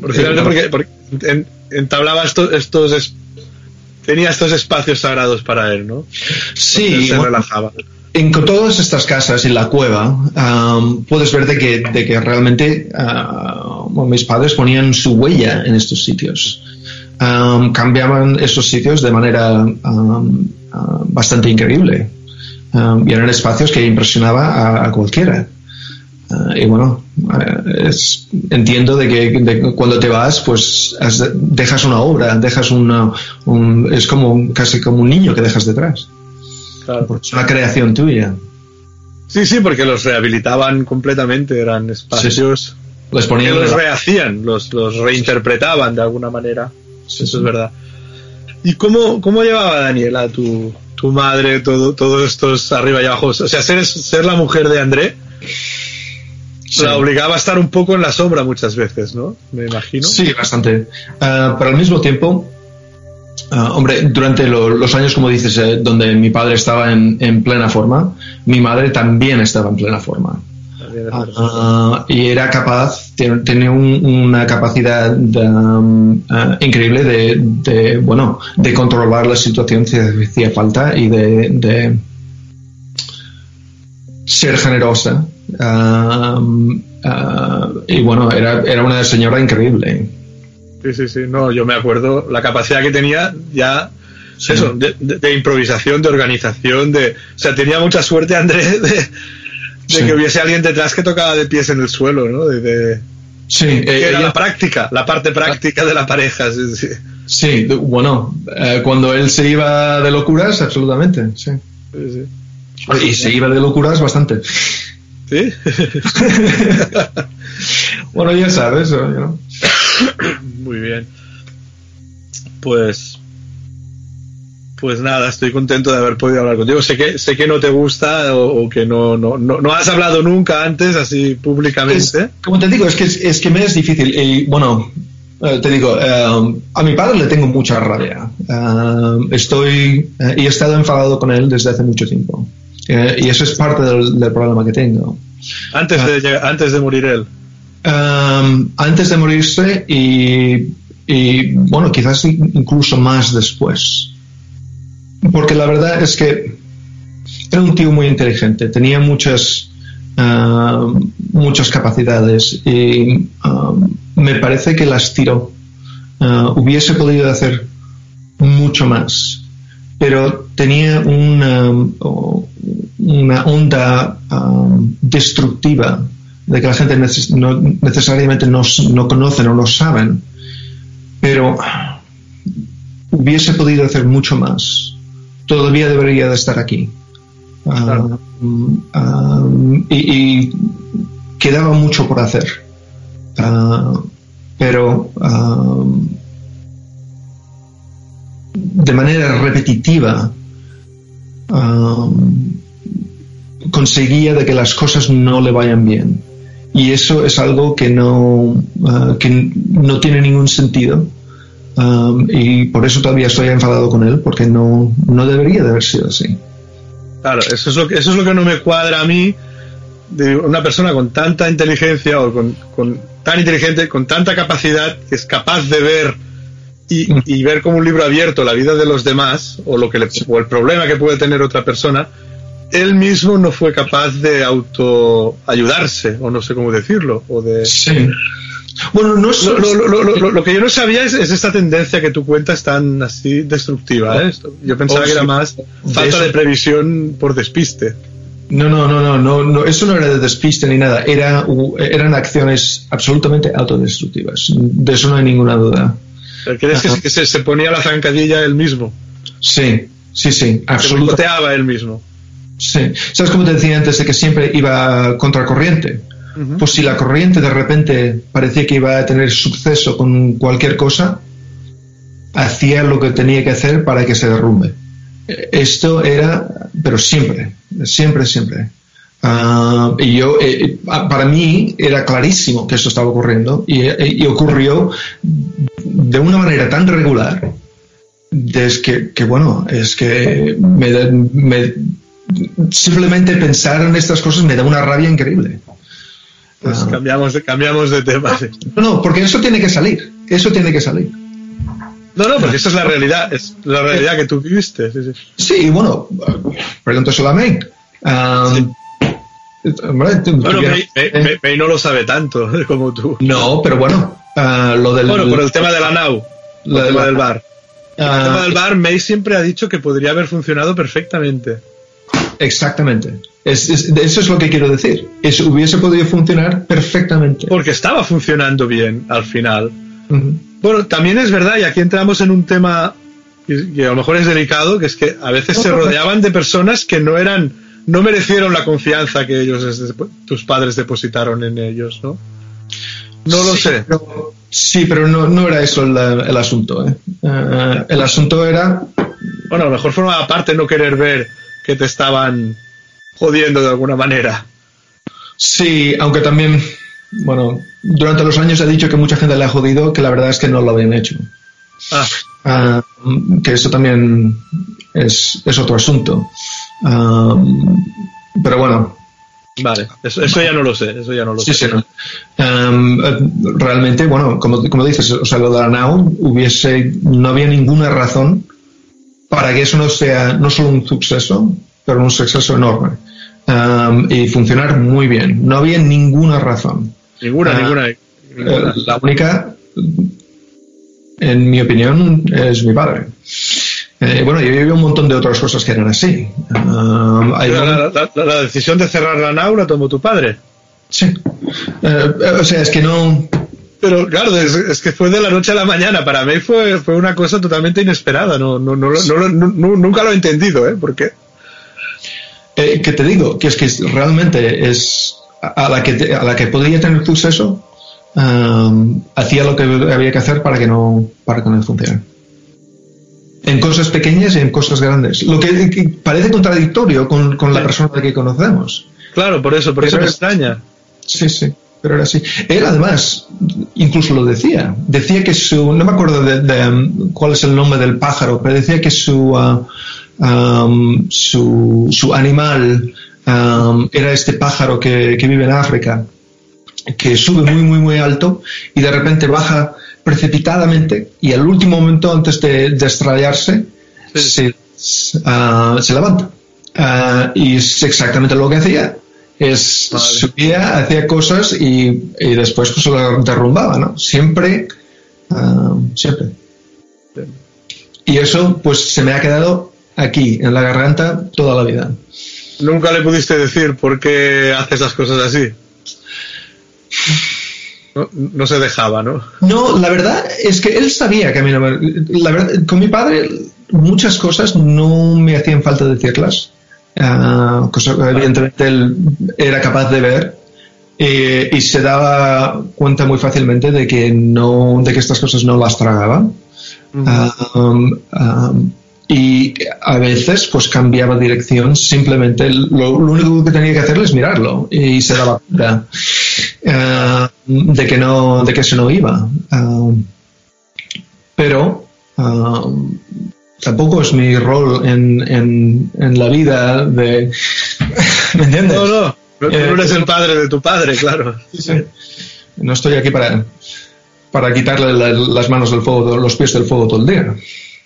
porque, porque entablaba estos, estos tenía estos espacios sagrados para él, ¿no? Sí, se relajaba. En todas estas casas, en la cueva, puedes ver de que, realmente uh, mis padres ponían su huella en estos sitios. cambiaban esos sitios de manera bastante increíble. y eran espacios que impresionaba a cualquiera. Ah, y bueno, eh, entiendo de que cuando te vas, pues dejas una obra, dejas una, un, es como casi como un niño que dejas detrás. Claro. Es una creación tuya. Sí, sí, porque los rehabilitaban completamente, eran espacios Les ponían los rehacían, los, los reinterpretaban de alguna manera. Eso es verdad. ¿Y cómo, cómo llevaba Daniela, tu, tu madre, todo, todos estos arriba y abajo? O sea, ser, ser la mujer de André la obligaba a estar un poco en la sombra muchas veces, ¿no? Me imagino. Sí, bastante. Uh, pero al mismo tiempo, ah, hombre, durante los años, como dices, eh, donde mi padre estaba en, plena forma, mi madre también estaba en plena forma. Ah, y era capaz, tenía una capacidad um, increíble de, bueno, de controlar la situación si hacía falta y de ser generosa. Uh, y bueno, era, era una señora increíble. Sí, sí, sí. No, yo me acuerdo la capacidad que tenía ya. Eso, de, de- de improvisación, de organización, de. O sea, tenía mucha suerte, Andrés, de, de Sí. que hubiese alguien detrás que tocaba de pies en el suelo, ¿no? De, Sí, que eh, era ella- la práctica, la parte práctica de la pareja. Sí, sí. sí, bueno, eh, cuando él se iba de locuras, absolutamente, sí. Y se iba de locuras bastante. ¿Sí? [LAUGHS] bueno, ya sabes, ¿no? [COUGHS] Muy bien. Pues. Pues nada, estoy contento de haber podido hablar contigo. Sé que, sé que no te gusta o, o que no, no, no, no has hablado nunca antes así Es- públicamente. como te digo, es que, es que me es difícil. Y bueno, eh, te digo, eh, a mi padre le tengo mucha rabia. Eh, estoy eh, y he estado enfadado con él desde hace mucho tiempo. Y eso es parte del, del problema que tengo. Antes de, llegar- antes de morir él. Um, antes de morirse y, bueno, quizás incluso más después. Porque la verdad es que era un tío muy inteligente, tenía muchas, ah, muchas capacidades y ah, me parece que las tiró. Hubiese podido hacer mucho más, pero tenía una, una onda ah, destructiva de que la gente neces- no, necesariamente no, no conocen o no saben, pero hubiese podido hacer mucho más. Todavía debería de estar aquí. Ah, Claro. mm, ah, y, y quedaba mucho por hacer. Ah, pero de manera repetitiva conseguía de que las cosas no le vayan bien. Y eso es algo que no, ah, que no tiene ningún sentido. Um, y por eso todavía estoy enfadado con él, porque no, no debería de haber sido así. Claro, eso es lo que, eso es lo que no me cuadra a mí de una persona con tanta inteligencia o con, con tan inteligente, con tanta capacidad que es capaz de ver y, ver como un libro abierto la vida de los demás o lo que o el problema que puede tener otra persona, él mismo no fue capaz de auto ayudarse o no sé cómo decirlo o de Sí. Bueno, no es lo, lo- lo- lo- lo- lo que yo no sabía es, es esta tendencia que tú cuentas tan así destructiva. ¿eh? Yo pensaba Oh, que era más De falta de previsión por despiste. No, no, no, no, no, no, eso no era de despiste ni nada, era, eran acciones absolutamente autodestructivas, de eso no hay ninguna duda. ¿Crees que, Ajá. se- que se, se ponía la zancadilla él mismo? Sí, sí, sí, Se absolutamente. boicoteaba él mismo. Sí. ¿Sabes cómo te decía antes de que siempre iba contracorriente? Pues si la corriente de repente parecía que iba a tener suceso con cualquier cosa, hacía lo que tenía que hacer para que se derrumbe. Eh, Esto era, pero siempre, siempre, siempre. Ah, y yo, eh, ah, para mí era clarísimo que esto estaba ocurriendo y, eh, y ocurrió de una manera tan regular, es que, que, bueno, es que me- simplemente pensar en estas cosas me da una rabia increíble. Pues Ah. cambiamos, de, cambiamos de tema. No, no, porque eso tiene que salir. Eso tiene que salir. No, no, porque esa es la realidad. Es la realidad que tú viviste. Sí, sí. Sí, bueno, pregúntaselo a May. Um, tú- Bueno, May, May- May- May no lo sabe tanto [LAUGHS] como tú. No, pero bueno, ah, lo del. Bueno, por el tema de la NAU, el tema del bar. El ah, tema del bar, May siempre ha dicho que podría haber funcionado perfectamente. Exactamente. Es- es- eso es lo que quiero decir. Eso hubiese podido funcionar perfectamente. Porque estaba funcionando bien al final. Bueno, también es verdad, y aquí entramos en un tema que, a lo mejor es delicado, que es que a veces se rodeaban de personas que no eran, no merecieron la confianza que ellos, tus padres depositaron en ellos, ¿no? No lo Sí, sé. pero- sí, pero no, no era eso el, el asunto. ¿eh? Ah, el asunto era Bueno, a lo mejor formaba parte no querer ver que te estaban jodiendo de alguna manera. Sí, aunque también, bueno, durante los años he dicho que mucha gente le ha jodido, que la verdad es que no lo habían hecho. Ah, Ah, que eso también es, es otro asunto. Ah, pero bueno, vale, eso, eso ya no lo sé, eso ya no lo sí, sé. sí, no. Eh, realmente, bueno, como, como dices, o sea, lo de la NAU hubiese, no había ninguna razón para que eso no sea no solo un suceso, pero un suceso enorme. um, y funcionar muy bien. No había ninguna razón. Ninguna, Ah, ninguna. ninguna. Eh, la única, en mi opinión, es mi padre. Eh, bueno, yo vivido un montón de otras cosas que eran así. Um, hay la, la- la- la decisión de cerrar la nau la tomó tu padre. Sí. Eh, eh, o sea, es que no. Pero claro, es, es que fue de la noche a la mañana. Para mí fue, fue una cosa totalmente inesperada. No, no, no, no no- nunca lo he entendido, ¿eh? ¿Por qué? Eh, que te digo, que es que realmente es a la que, te- a la que podía tener acceso, um, hacía lo que había que hacer para que no, para que no funcione. En cosas pequeñas y en cosas grandes. Lo que, que parece contradictorio con, con la persona que conocemos. Claro, por eso, por eso me es- extraña. Sí, sí, pero era así. Él además, incluso lo decía, decía que su, no me acuerdo de, de, um, cuál es el nombre del pájaro, pero decía que su, ah, um, su, su animal um, era este pájaro que, que vive en África, que sube muy, muy, muy alto y de repente baja precipitadamente y al último momento antes de, de estrellarse Sí. se, ah, se levanta. Ah, y es exactamente lo que hacía. Es Vale. subía, hacía cosas y, y después pues lo derrumbaba, ¿no? Siempre, ah, siempre. Y eso pues se me ha quedado aquí, en la garganta, toda la vida. Nunca le pudiste decir por qué hace esas cosas así. No, no se dejaba, ¿no? No, la verdad es que él sabía que a mí no me... La verdad, con mi padre muchas cosas no me hacían falta decirlas. Ah, cosa que evidentemente él era capaz de ver eh, y se daba cuenta muy fácilmente de que no de que estas cosas no las tragaba. Ah, um, um, y a veces pues cambiaba dirección. Simplemente lo, lo único que tenía que hacerle es mirarlo y se daba cuenta ah, de que no de que eso no iba. Ah, tampoco es mi rol en, en, en la vida de [LAUGHS] ¿me entiendes? No, no. Eh, no eres el padre de tu padre, claro. no estoy aquí para para quitarle la- las manos del fuego los pies del fuego todo el día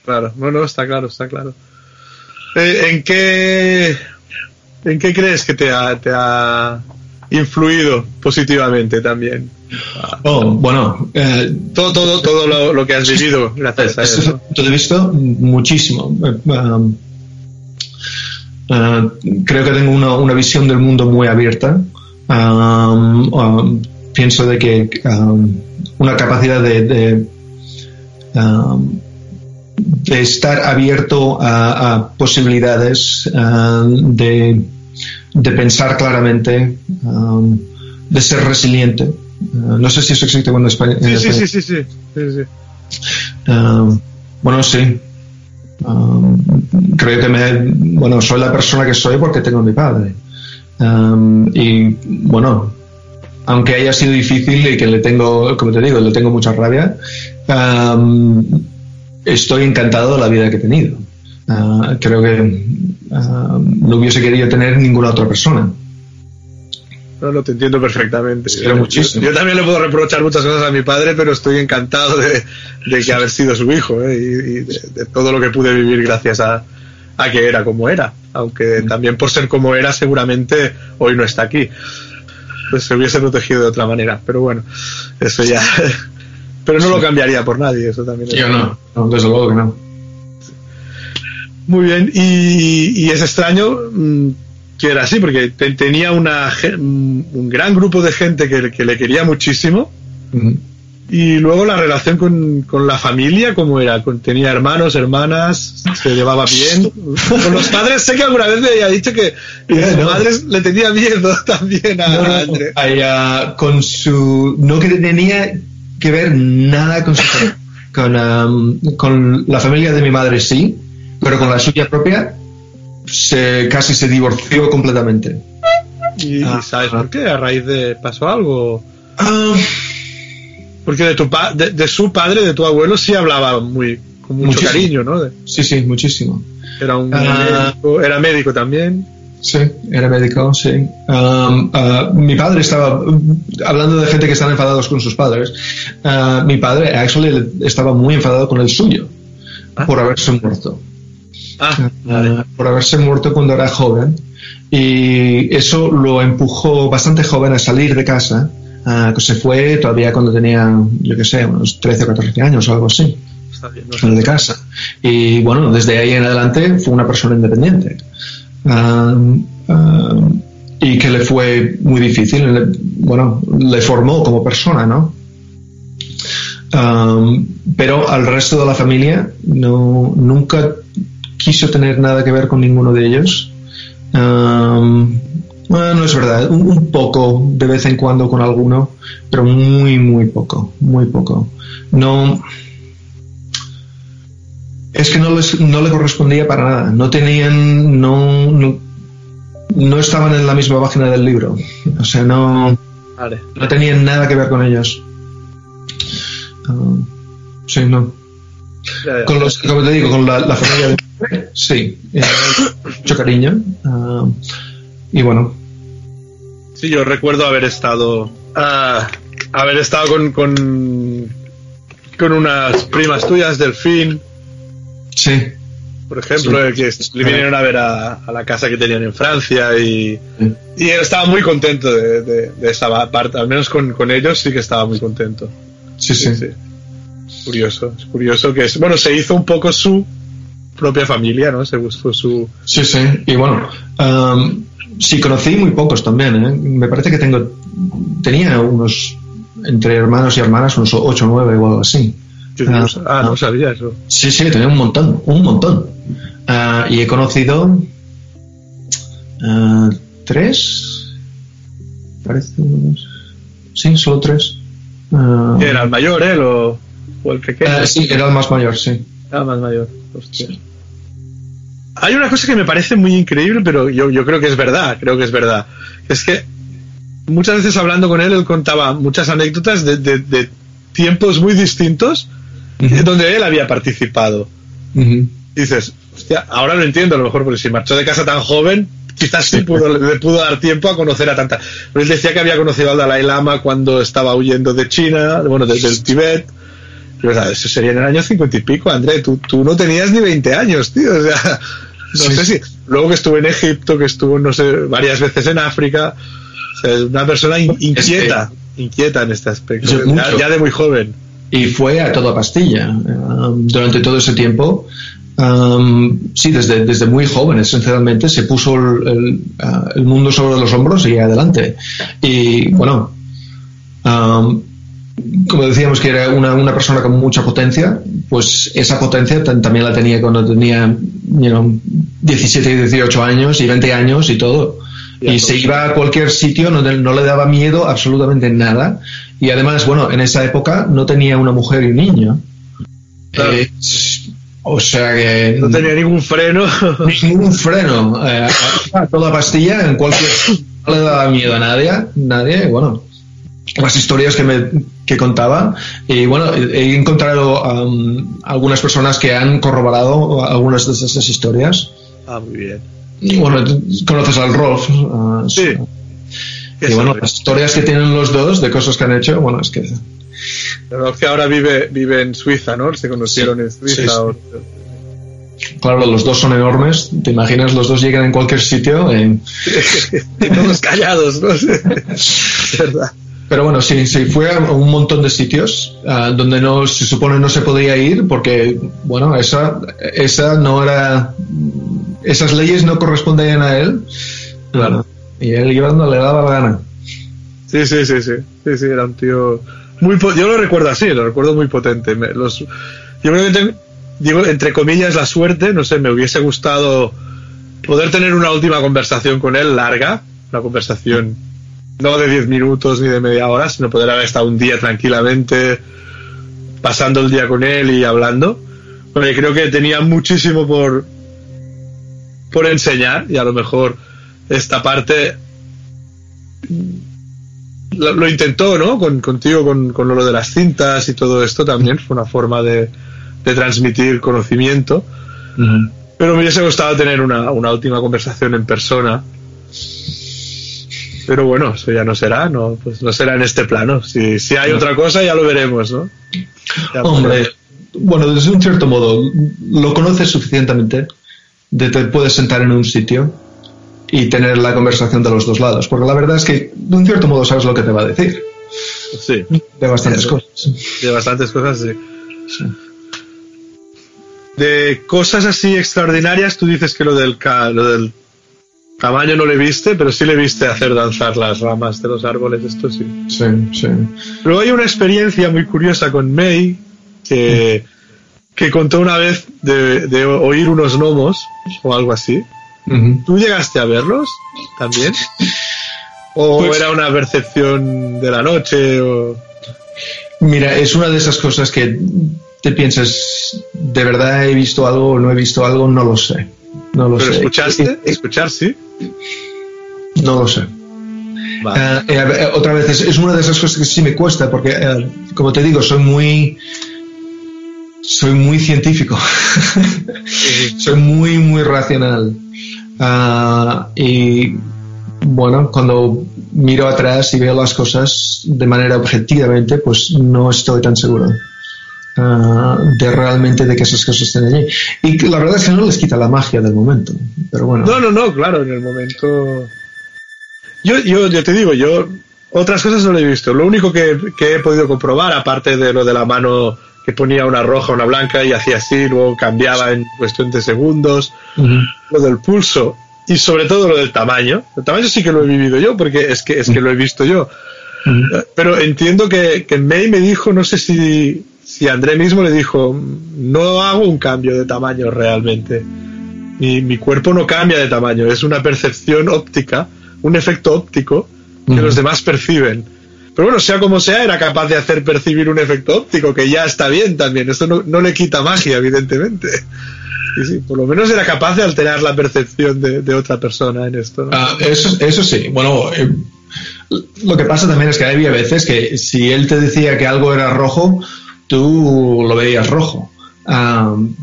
Claro, no, no, está claro, está claro. Eh, ¿En qué, en qué crees que te ha, te ha influido positivamente también? Oh, bueno, eh, Todo, todo, todo lo, lo que has vivido gracias a vista, muchísimo. Eh, eh, creo que tengo una, una visión del mundo muy abierta. Um, um, pienso de que um, una capacidad de, de, de estar abierto a, a posibilidades, de, de pensar claramente, de ser resiliente. Uh, no sé si eso existe en España. Sí, sí, sí, sí, sí, sí, sí. Um, bueno, sí. Um, creo que me, bueno, soy la persona que soy porque tengo a mi padre. Um, y bueno, aunque haya sido difícil y que le tengo, como te digo, le tengo mucha rabia, um, estoy encantado de la vida que he tenido. Uh, creo que no hubiese querido tener ninguna otra persona. No, no, te entiendo perfectamente. Yo- muchísimo. Yo, también le puedo reprochar muchas cosas a mi padre, pero estoy encantado de, de que haber sido su hijo ¿eh? y, y de, de todo lo que pude vivir gracias a, a que era como era. Aunque también por ser como era, seguramente hoy no está aquí. Pues se hubiese protegido de otra manera. Pero bueno, eso ya. [LAUGHS] Pero no lo cambiaría por nadie, eso también. Yo no, no, desde luego que no. Muy bien, y, y es extraño mm, que era así, porque te- tenía una, mm, un gran grupo de gente que, que le quería muchísimo, Ujú. y luego la relación con, con la familia, ¿cómo era? Con- tenía hermanos, hermanas, se llevaba bien. [LAUGHS] Con los padres, sé que alguna vez me había dicho que, que Ya, su no. madre le tenía miedo [LAUGHS] también a, No, no, André. con su no que tenía que ver nada con su [LAUGHS] con, am, con la familia de mi madre sí pero con la suya propia se casi se divorció completamente Y, Ah, ¿sabes por qué? ¿A raíz de pasó algo? Ah, Porque de tu pa- de, de su padre, de tu abuelo, sí hablaba muy con mucho Muchísimo. cariño, ¿no? De- sí sí muchísimo Era un Ah. médico, era médico también. sí era médico sí Am, ah, mi padre estaba hablando de gente que están enfadados con sus padres ah, mi padre actually estaba muy enfadado con el suyo por haberse muerto Ah, vale. Ah, por haberse muerto cuando era joven Y eso lo empujó bastante joven a salir de casa, ah, que se fue todavía cuando tenía, yo qué sé, unos 13 o 14 años o algo así. Está bien, no de casa. Y bueno, desde ahí en adelante fue una persona independiente. Y que le fue muy difícil, le- bueno, le formó como persona, ¿no? Um, pero al resto de la familia no, nunca quiso tener nada que ver con ninguno de ellos. Um, bueno, no es verdad, un, un poco de vez en cuando con alguno, pero muy, muy poco, muy poco. No. Es que no, les, no le correspondía para nada. No tenían. No, no, no estaban en la misma página del libro. O sea, no Vale. no tenían nada que ver con ellos. Ah, sí, no. Con los, como te digo, con la, la familia de sí, eh, mucho cariño. Ah, y bueno, Sí, yo recuerdo haber estado. ah, haber estado con, con. con unas primas tuyas, Delfín, sí, por ejemplo, Sí. que le vinieron a ver a, a la casa que tenían en Francia y. Y él estaba muy contento de, de- de esa parte, al menos con, con ellos sí que estaba muy contento. sí, sí. Curioso, es curioso que es. Bueno, se hizo un poco su propia familia, ¿no? Se buscó su. Sí, sí. Y bueno, sí, conocí muy pocos también. ¿eh? Me parece que tengo. Tenía unos. Entre hermanos y hermanas, unos 8 o 9 o algo así. Yo no sab- ah, no sabía eso. Sí, sí, tenía un montón, un montón. Ah, y he conocido ah, tres, parece. Sí, solo tres. Ah, ¿Era el mayor, él o, o el pequeño? ah, sí, era el más mayor, sí. Ah, más mayor. Hostia. Hay una cosa que me parece muy increíble, pero yo, yo creo que es verdad, creo que es verdad. Es que muchas veces hablando con él, él contaba muchas anécdotas de, de- de tiempos muy distintos Ujú. donde él había participado. Dices, hostia, ahora lo entiendo a lo mejor, porque si marchó de casa tan joven, quizás sí pudo, le pudo dar tiempo a conocer a tanta. Pero él decía que había conocido al Dalai Lama cuando estaba huyendo de China, bueno, desde el Tíbet. Pero, eso sería en el año cincuenta y pico, André. Tú, tú no tenías ni 20 años, tío. O sea, no Sí. sé si. Luego que estuvo en Egipto, que estuvo, no sé, varias veces en África. O sea, es una persona in- inquieta, inquieta en este aspecto. Ya, ya de muy joven. Y fue a toda pastilla um, durante todo ese tiempo. um, sí, desde, desde muy joven, esencialmente, se puso el, el, ah, el mundo sobre los hombros y adelante. Y bueno, um, como decíamos que era una, una persona con mucha potencia, pues esa potencia también la tenía cuando tenía you know, 17 y 18 años y 20 años y todo. Y todo. se iba a cualquier sitio, no, no le daba miedo absolutamente nada. Y además, bueno, en esa época no tenía una mujer y un niño. Claro. Eh, o sea que No tenía ningún freno. ningún freno. Eh, toda pastilla, en cualquier no le daba miedo a nadie, nadie, bueno. Las historias que me que contaba y bueno he encontrado um, algunas personas que han corroborado algunas de esas historias ah, muy bien. y bueno conoces al Rolf ah, Sí. y bueno las historias que tienen los dos de cosas que han hecho bueno es que es que ahora vive, vive en Suiza, ¿no? Se conocieron Sí, en Suiza. sí, sí. o- claro los dos son enormes te imaginas los dos llegan en cualquier sitio [LAUGHS] y todos callados, ¿no? [LAUGHS] Es verdad. Pero bueno, sí, sí, fue a un montón de sitios ah, donde no se supone no se podía ir porque, bueno, esa, esa no era. Esas leyes no correspondían a él. Claro. Y él iba donde le daba la gana. Sí, sí, sí, sí. Sí, sí, era un tío. Muy yo lo recuerdo así, lo recuerdo muy potente. Me- los, yo creo que tengo- digo, entre comillas, la suerte, no sé, me hubiese gustado poder tener una última conversación con él larga, una conversación no de 10 minutos ni de media hora, sino poder haber estado un día tranquilamente pasando el día con él y hablando. Porque creo que tenía muchísimo por, por enseñar y a lo mejor esta parte lo, lo intentó, ¿no? Con, contigo, con, con lo de las cintas y todo esto también fue una forma de, de transmitir conocimiento. Pero me hubiese gustado tener una, una última conversación en persona. Pero bueno, eso ya no será, no, pues no será en este plano. Si, si hay otra cosa, ya lo veremos, ¿no? Ya Hombre, bueno, desde un cierto modo, lo conoces suficientemente, de te puedes sentar en un sitio y tener la conversación de los dos lados. Porque la verdad es que, de un cierto modo, sabes lo que te va a decir. Sí. De bastantes cosas. De bastantes cosas, sí. De cosas así extraordinarias, tú dices que lo del, lo del tamaño no le viste, pero sí le viste hacer danzar las ramas de los árboles, esto sí. Sí, sí. Luego hay una experiencia muy curiosa con May que, que contó una vez de, oír unos gnomos o algo así. ¿Tú llegaste a verlos también? ¿O pues era una percepción de la noche? O... Mira, es una de esas cosas que te piensas, ¿de verdad he visto algo o no he visto algo? No lo sé. No lo sé. ¿Escuchaste? [LAUGHS] ¿Escuchar sí? No lo sé. Eh, eh, otra vez, es, una de esas cosas que sí me cuesta, porque, eh, como te digo, soy muy. Soy muy científico. [LAUGHS] soy muy, muy racional. Ah, y bueno, cuando miro atrás y veo las cosas de manera objetivamente, pues no estoy tan seguro. Ah, de realmente de que esas cosas estén allí. Y la verdad es que no les quita la magia del momento. Pero bueno. No, no, no, claro, en el momento. Yo, yo, yo te digo, yo otras cosas no lo he visto. Lo único que, he podido comprobar, aparte de lo de la mano que ponía una roja, una blanca y hacía así, luego cambiaba en cuestión de segundos, lo del pulso y sobre todo lo del tamaño. El tamaño sí que lo he vivido yo, porque es que, es que lo he visto yo. Pero entiendo que, que May me dijo, no sé si si André mismo le dijo, no hago un cambio de tamaño realmente. Mi, mi cuerpo no cambia de tamaño, es una percepción óptica, un efecto óptico que los demás perciben. Pero bueno, sea como sea, era capaz de hacer percibir un efecto óptico, que ya está bien también. Esto no, le quita magia, evidentemente. Y sí, por lo menos era capaz de alterar la percepción de, otra persona en esto. Ah, eso, eso sí. Bueno, eh, lo que pasa también es que había veces que si él te decía que algo era rojo, tú lo veías rojo.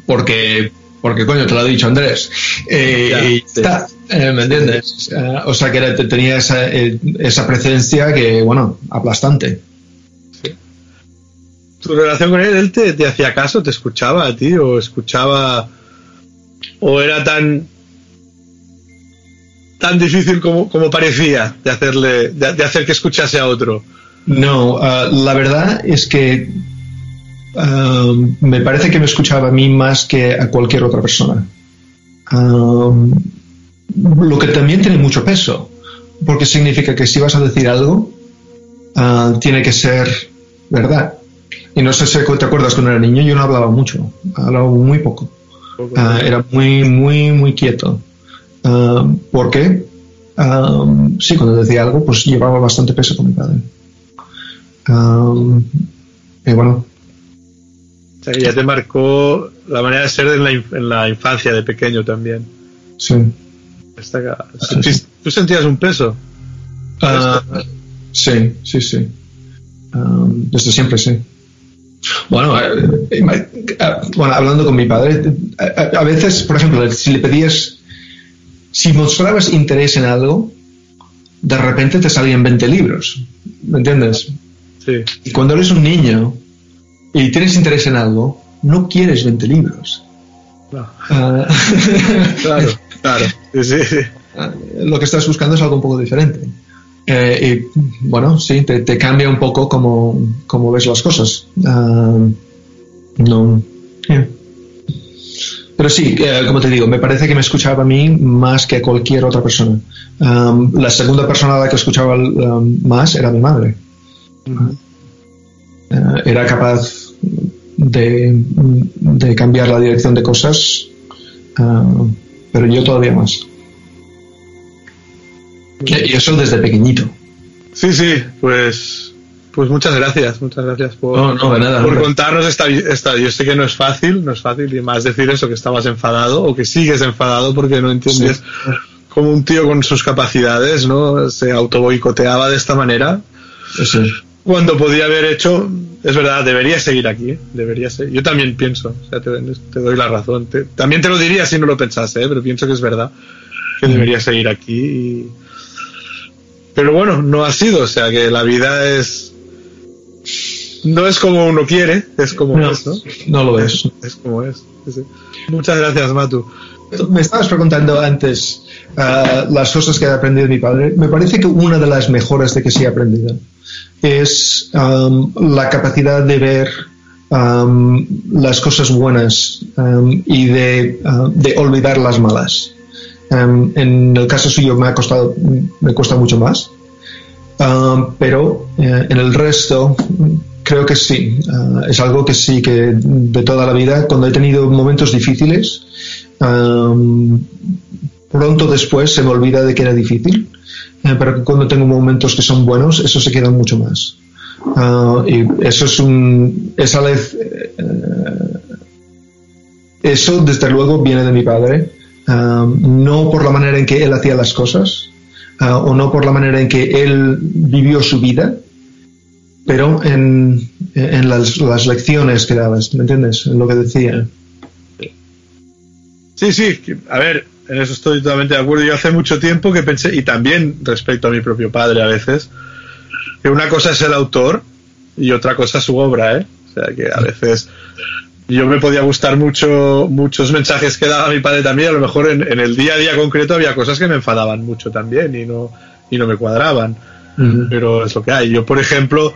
porque, porque coño, te lo ha dicho Andrés. Eh, y está, eh, ¿me entiendes? Eh, o sea que tenía esa, esa presencia que, bueno, aplastante. ¿Tu relación con él, él te, te, hacía caso, te escuchaba a ti o escuchaba o era tan tan difícil como, como parecía de hacerle de, hacer que escuchase a otro? No, ah, la verdad es que Um, me parece que me escuchaba a mí más que a cualquier otra persona. Um, lo que también tiene mucho peso, porque significa que si vas a decir algo, uh, tiene que ser verdad. Y no sé si te acuerdas cuando era niño, yo no hablaba mucho, hablaba muy poco. Uh, era muy, muy, muy quieto. Uh, ¿Por qué? Um, sí, cuando decía algo, pues llevaba bastante peso con mi padre. y bueno, o sea, que ya te marcó la manera de ser en la, infancia de pequeño también. Sí. ¿Tú sentías un peso? Ah, sí, sí, sí. Um, desde siempre sí. Bueno, eh, eh, bueno, hablando con mi padre, a, veces, por ejemplo, si le pedías, si mostrabas interés en algo, de repente te salían 20 libros, ¿me entiendes? Sí. Y cuando eres un niño, y tienes interés en algo, no quieres 20 libros. Ah. [LAUGHS] claro, claro. Ah, lo que estás buscando es algo un poco diferente. Eh, y bueno, sí, te, cambia un poco como, ves las cosas. Ah, no. Pero sí, eh, como te digo, me parece que me escuchaba a mí más que a cualquier otra persona. la segunda persona a la que escuchaba más era mi madre. Eh, era capaz de, cambiar la dirección de cosas, ah, pero yo todavía más. Y eso desde pequeñito. Sí, sí, pues, pues muchas gracias, muchas gracias por, nada, por contarnos esta, esta. Yo sé que no es fácil, no es fácil, y más decir eso, que estabas enfadado o que sigues enfadado porque no entiendes cómo un tío con sus capacidades no se autoboicoteaba de esta manera. Eso cuando podía haber hecho, es verdad, debería seguir aquí, ¿eh? debería ser. Yo también pienso, o sea, te, doy la razón. también te lo diría si no lo pensase, ¿eh? pero pienso que es verdad que debería seguir aquí. Pero bueno, no ha sido, o sea, que la vida es no es como uno quiere, es como es, ¿no? No lo es. Es como es. Muchas gracias, Matu. Me estabas preguntando antes ah, las cosas que he aprendido mi padre, me parece que una de las mejores de que sí he aprendido es la capacidad de ver las cosas buenas y de, ah, de, olvidar las malas. en el caso suyo me ha costado, me cuesta mucho más, pero eh, en el resto creo que sí. Ah, es algo que sí, que de toda la vida, cuando he tenido momentos difíciles, pronto después se me olvida de que era difícil, eh, pero cuando tengo momentos que son buenos, eso se queda mucho más. Ah, y eso es un. Esa vez, eh, eso, desde luego, viene de mi padre. no por la manera en que él hacía las cosas, ah, o no por la manera en que él vivió su vida, pero en, en las, las, lecciones que dabas, ¿me entiendes? En lo que decía. Sí, sí, a ver, en eso estoy totalmente de acuerdo. Yo hace mucho tiempo que pensé, y también respecto a mi propio padre a veces, que una cosa es el autor y otra cosa es su obra, ¿eh? O sea, que a veces yo me podía gustar mucho muchos mensajes que daba mi padre también, a lo mejor en, en, el día a día concreto había cosas que me enfadaban mucho también y no, y no me cuadraban. Pero es lo que hay. Yo, por ejemplo,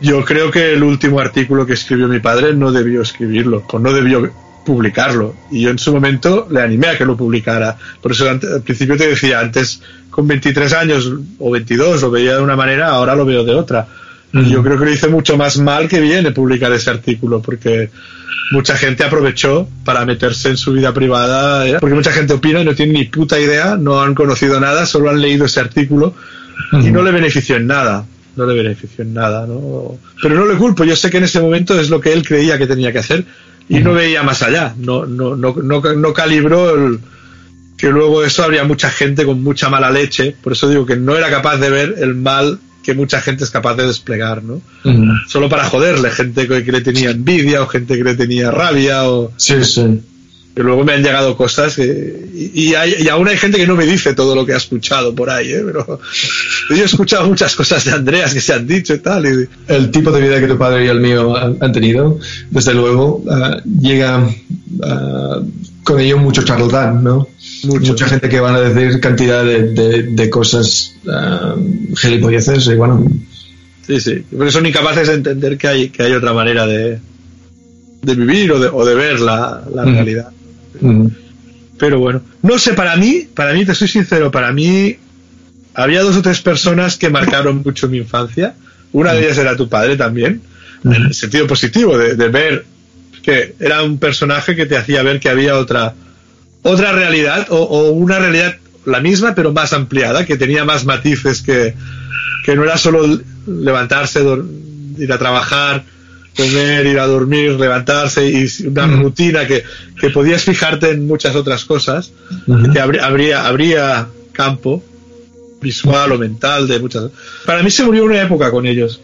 yo creo que el último artículo que escribió mi padre no debió escribirlo, o no debió publicarlo. Y yo en su momento le animé a que lo publicara. Por eso al principio te decía, antes con 23 años o 22 lo veía de una manera, ahora lo veo de otra. Y yo creo que lo hice mucho más mal que bien de publicar ese artículo, porque mucha gente aprovechó para meterse en su vida privada, ¿eh? porque mucha gente opina y no tiene ni puta idea, no han conocido nada, solo han leído ese artículo y no le benefició en nada no le benefició en nada, ¿no? Pero no le culpo, yo sé que en ese momento es lo que él creía que tenía que hacer y no veía más allá, no, no, no, no, calibró el, que luego eso habría mucha gente con mucha mala leche, por eso digo que no era capaz de ver el mal que mucha gente es capaz de desplegar, ¿no? Solo para joderle, gente que le tenía envidia o gente que le tenía rabia o... Sí, sí que luego me han llegado cosas y, hay, aún hay gente que no me dice todo lo que ha escuchado por ahí, ¿eh? pero [LAUGHS] yo he escuchado muchas cosas de Andreas que se han dicho y tal. Y... El tipo de vida que tu padre y el mío han, tenido, desde luego, uh, llega uh, con ello mucho charlatán, ¿no? Mucha gente que van a decir cantidad de, de, cosas uh, gilipolleces y bueno. Sí, sí, pero son incapaces de entender que hay, que hay otra manera de, de vivir o de, o de ver la, la realidad. Pero bueno, no sé, para mí, para mí, te soy sincero, para mí había dos o tres personas que marcaron mucho mi infancia. Una de ellas era tu padre también, en el sentido positivo, de, ver que era un personaje que te hacía ver que había otra, otra realidad o, una realidad la misma pero más ampliada, que tenía más matices que, que no era solo levantarse, ir a trabajar, comer, ir a dormir, levantarse y una rutina que, que, podías fijarte en muchas otras cosas, que habría, habría, campo visual o mental de muchas. Para mí se murió una época con ellos.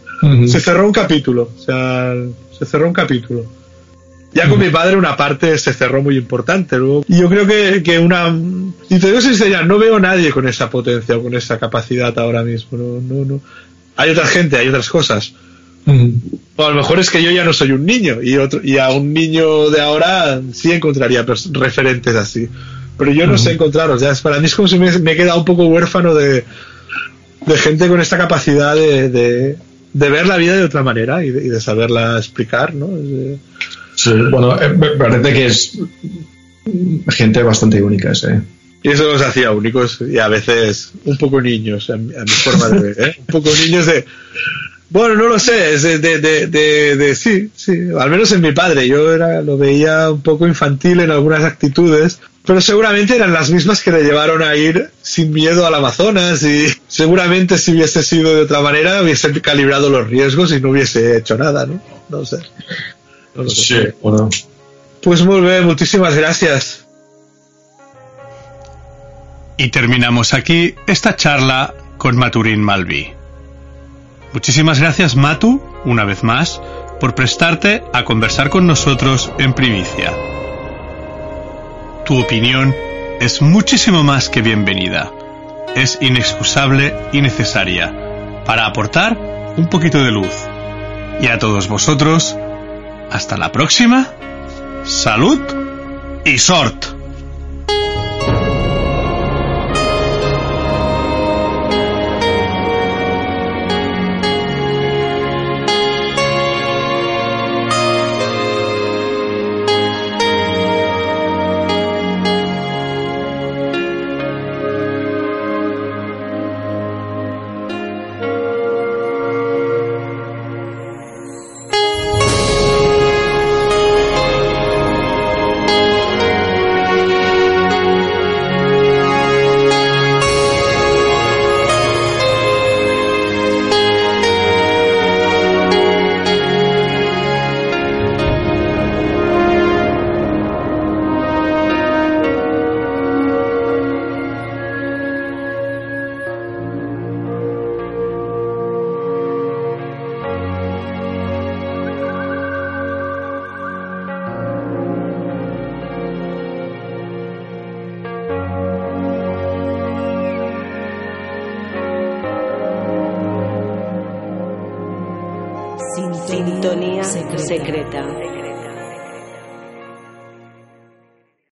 Se cerró un capítulo, o sea, se cerró un capítulo. Ya con mi padre una parte se cerró muy importante. Luego, y yo creo que, que una... Y te digo sinceridad, no veo nadie con esa potencia o con esa capacidad ahora mismo. No, no, no. Hay otra gente, hay otras cosas. O a lo mejor es que yo ya no soy un niño y, otro, y a un niño de ahora sí encontraría referentes así. Pero yo no sé encontrarlos. Ya para mí es como si me, he quedado un poco huérfano de, de gente con esta capacidad de, de, ver la vida de otra manera y de, saberla explicar, ¿no? Sí, bueno, eh, me parece que es gente bastante única, ¿eh? Y eso los hacía únicos y a veces un poco niños, a mi, forma de ver, ¿eh? Un poco niños de bueno, no lo sé, es de, de, de, sí, sí, al menos en mi padre, yo era, lo veía un poco infantil en algunas actitudes, pero seguramente eran las mismas que le llevaron a ir sin miedo al Amazonas y seguramente si hubiese sido de otra manera hubiese calibrado los riesgos y no hubiese hecho nada, ¿no? No sé. No sé. Sí, bueno. Pues muy bien, muchísimas gracias. Y terminamos aquí esta charla con Maturín Malvi. Muchísimas gracias Matu, una vez más, por prestarte a conversar con nosotros en primicia. Tu opinión es muchísimo más que bienvenida. Es inexcusable y necesaria para aportar un poquito de luz. Y a todos vosotros, hasta la próxima. Salud y sort.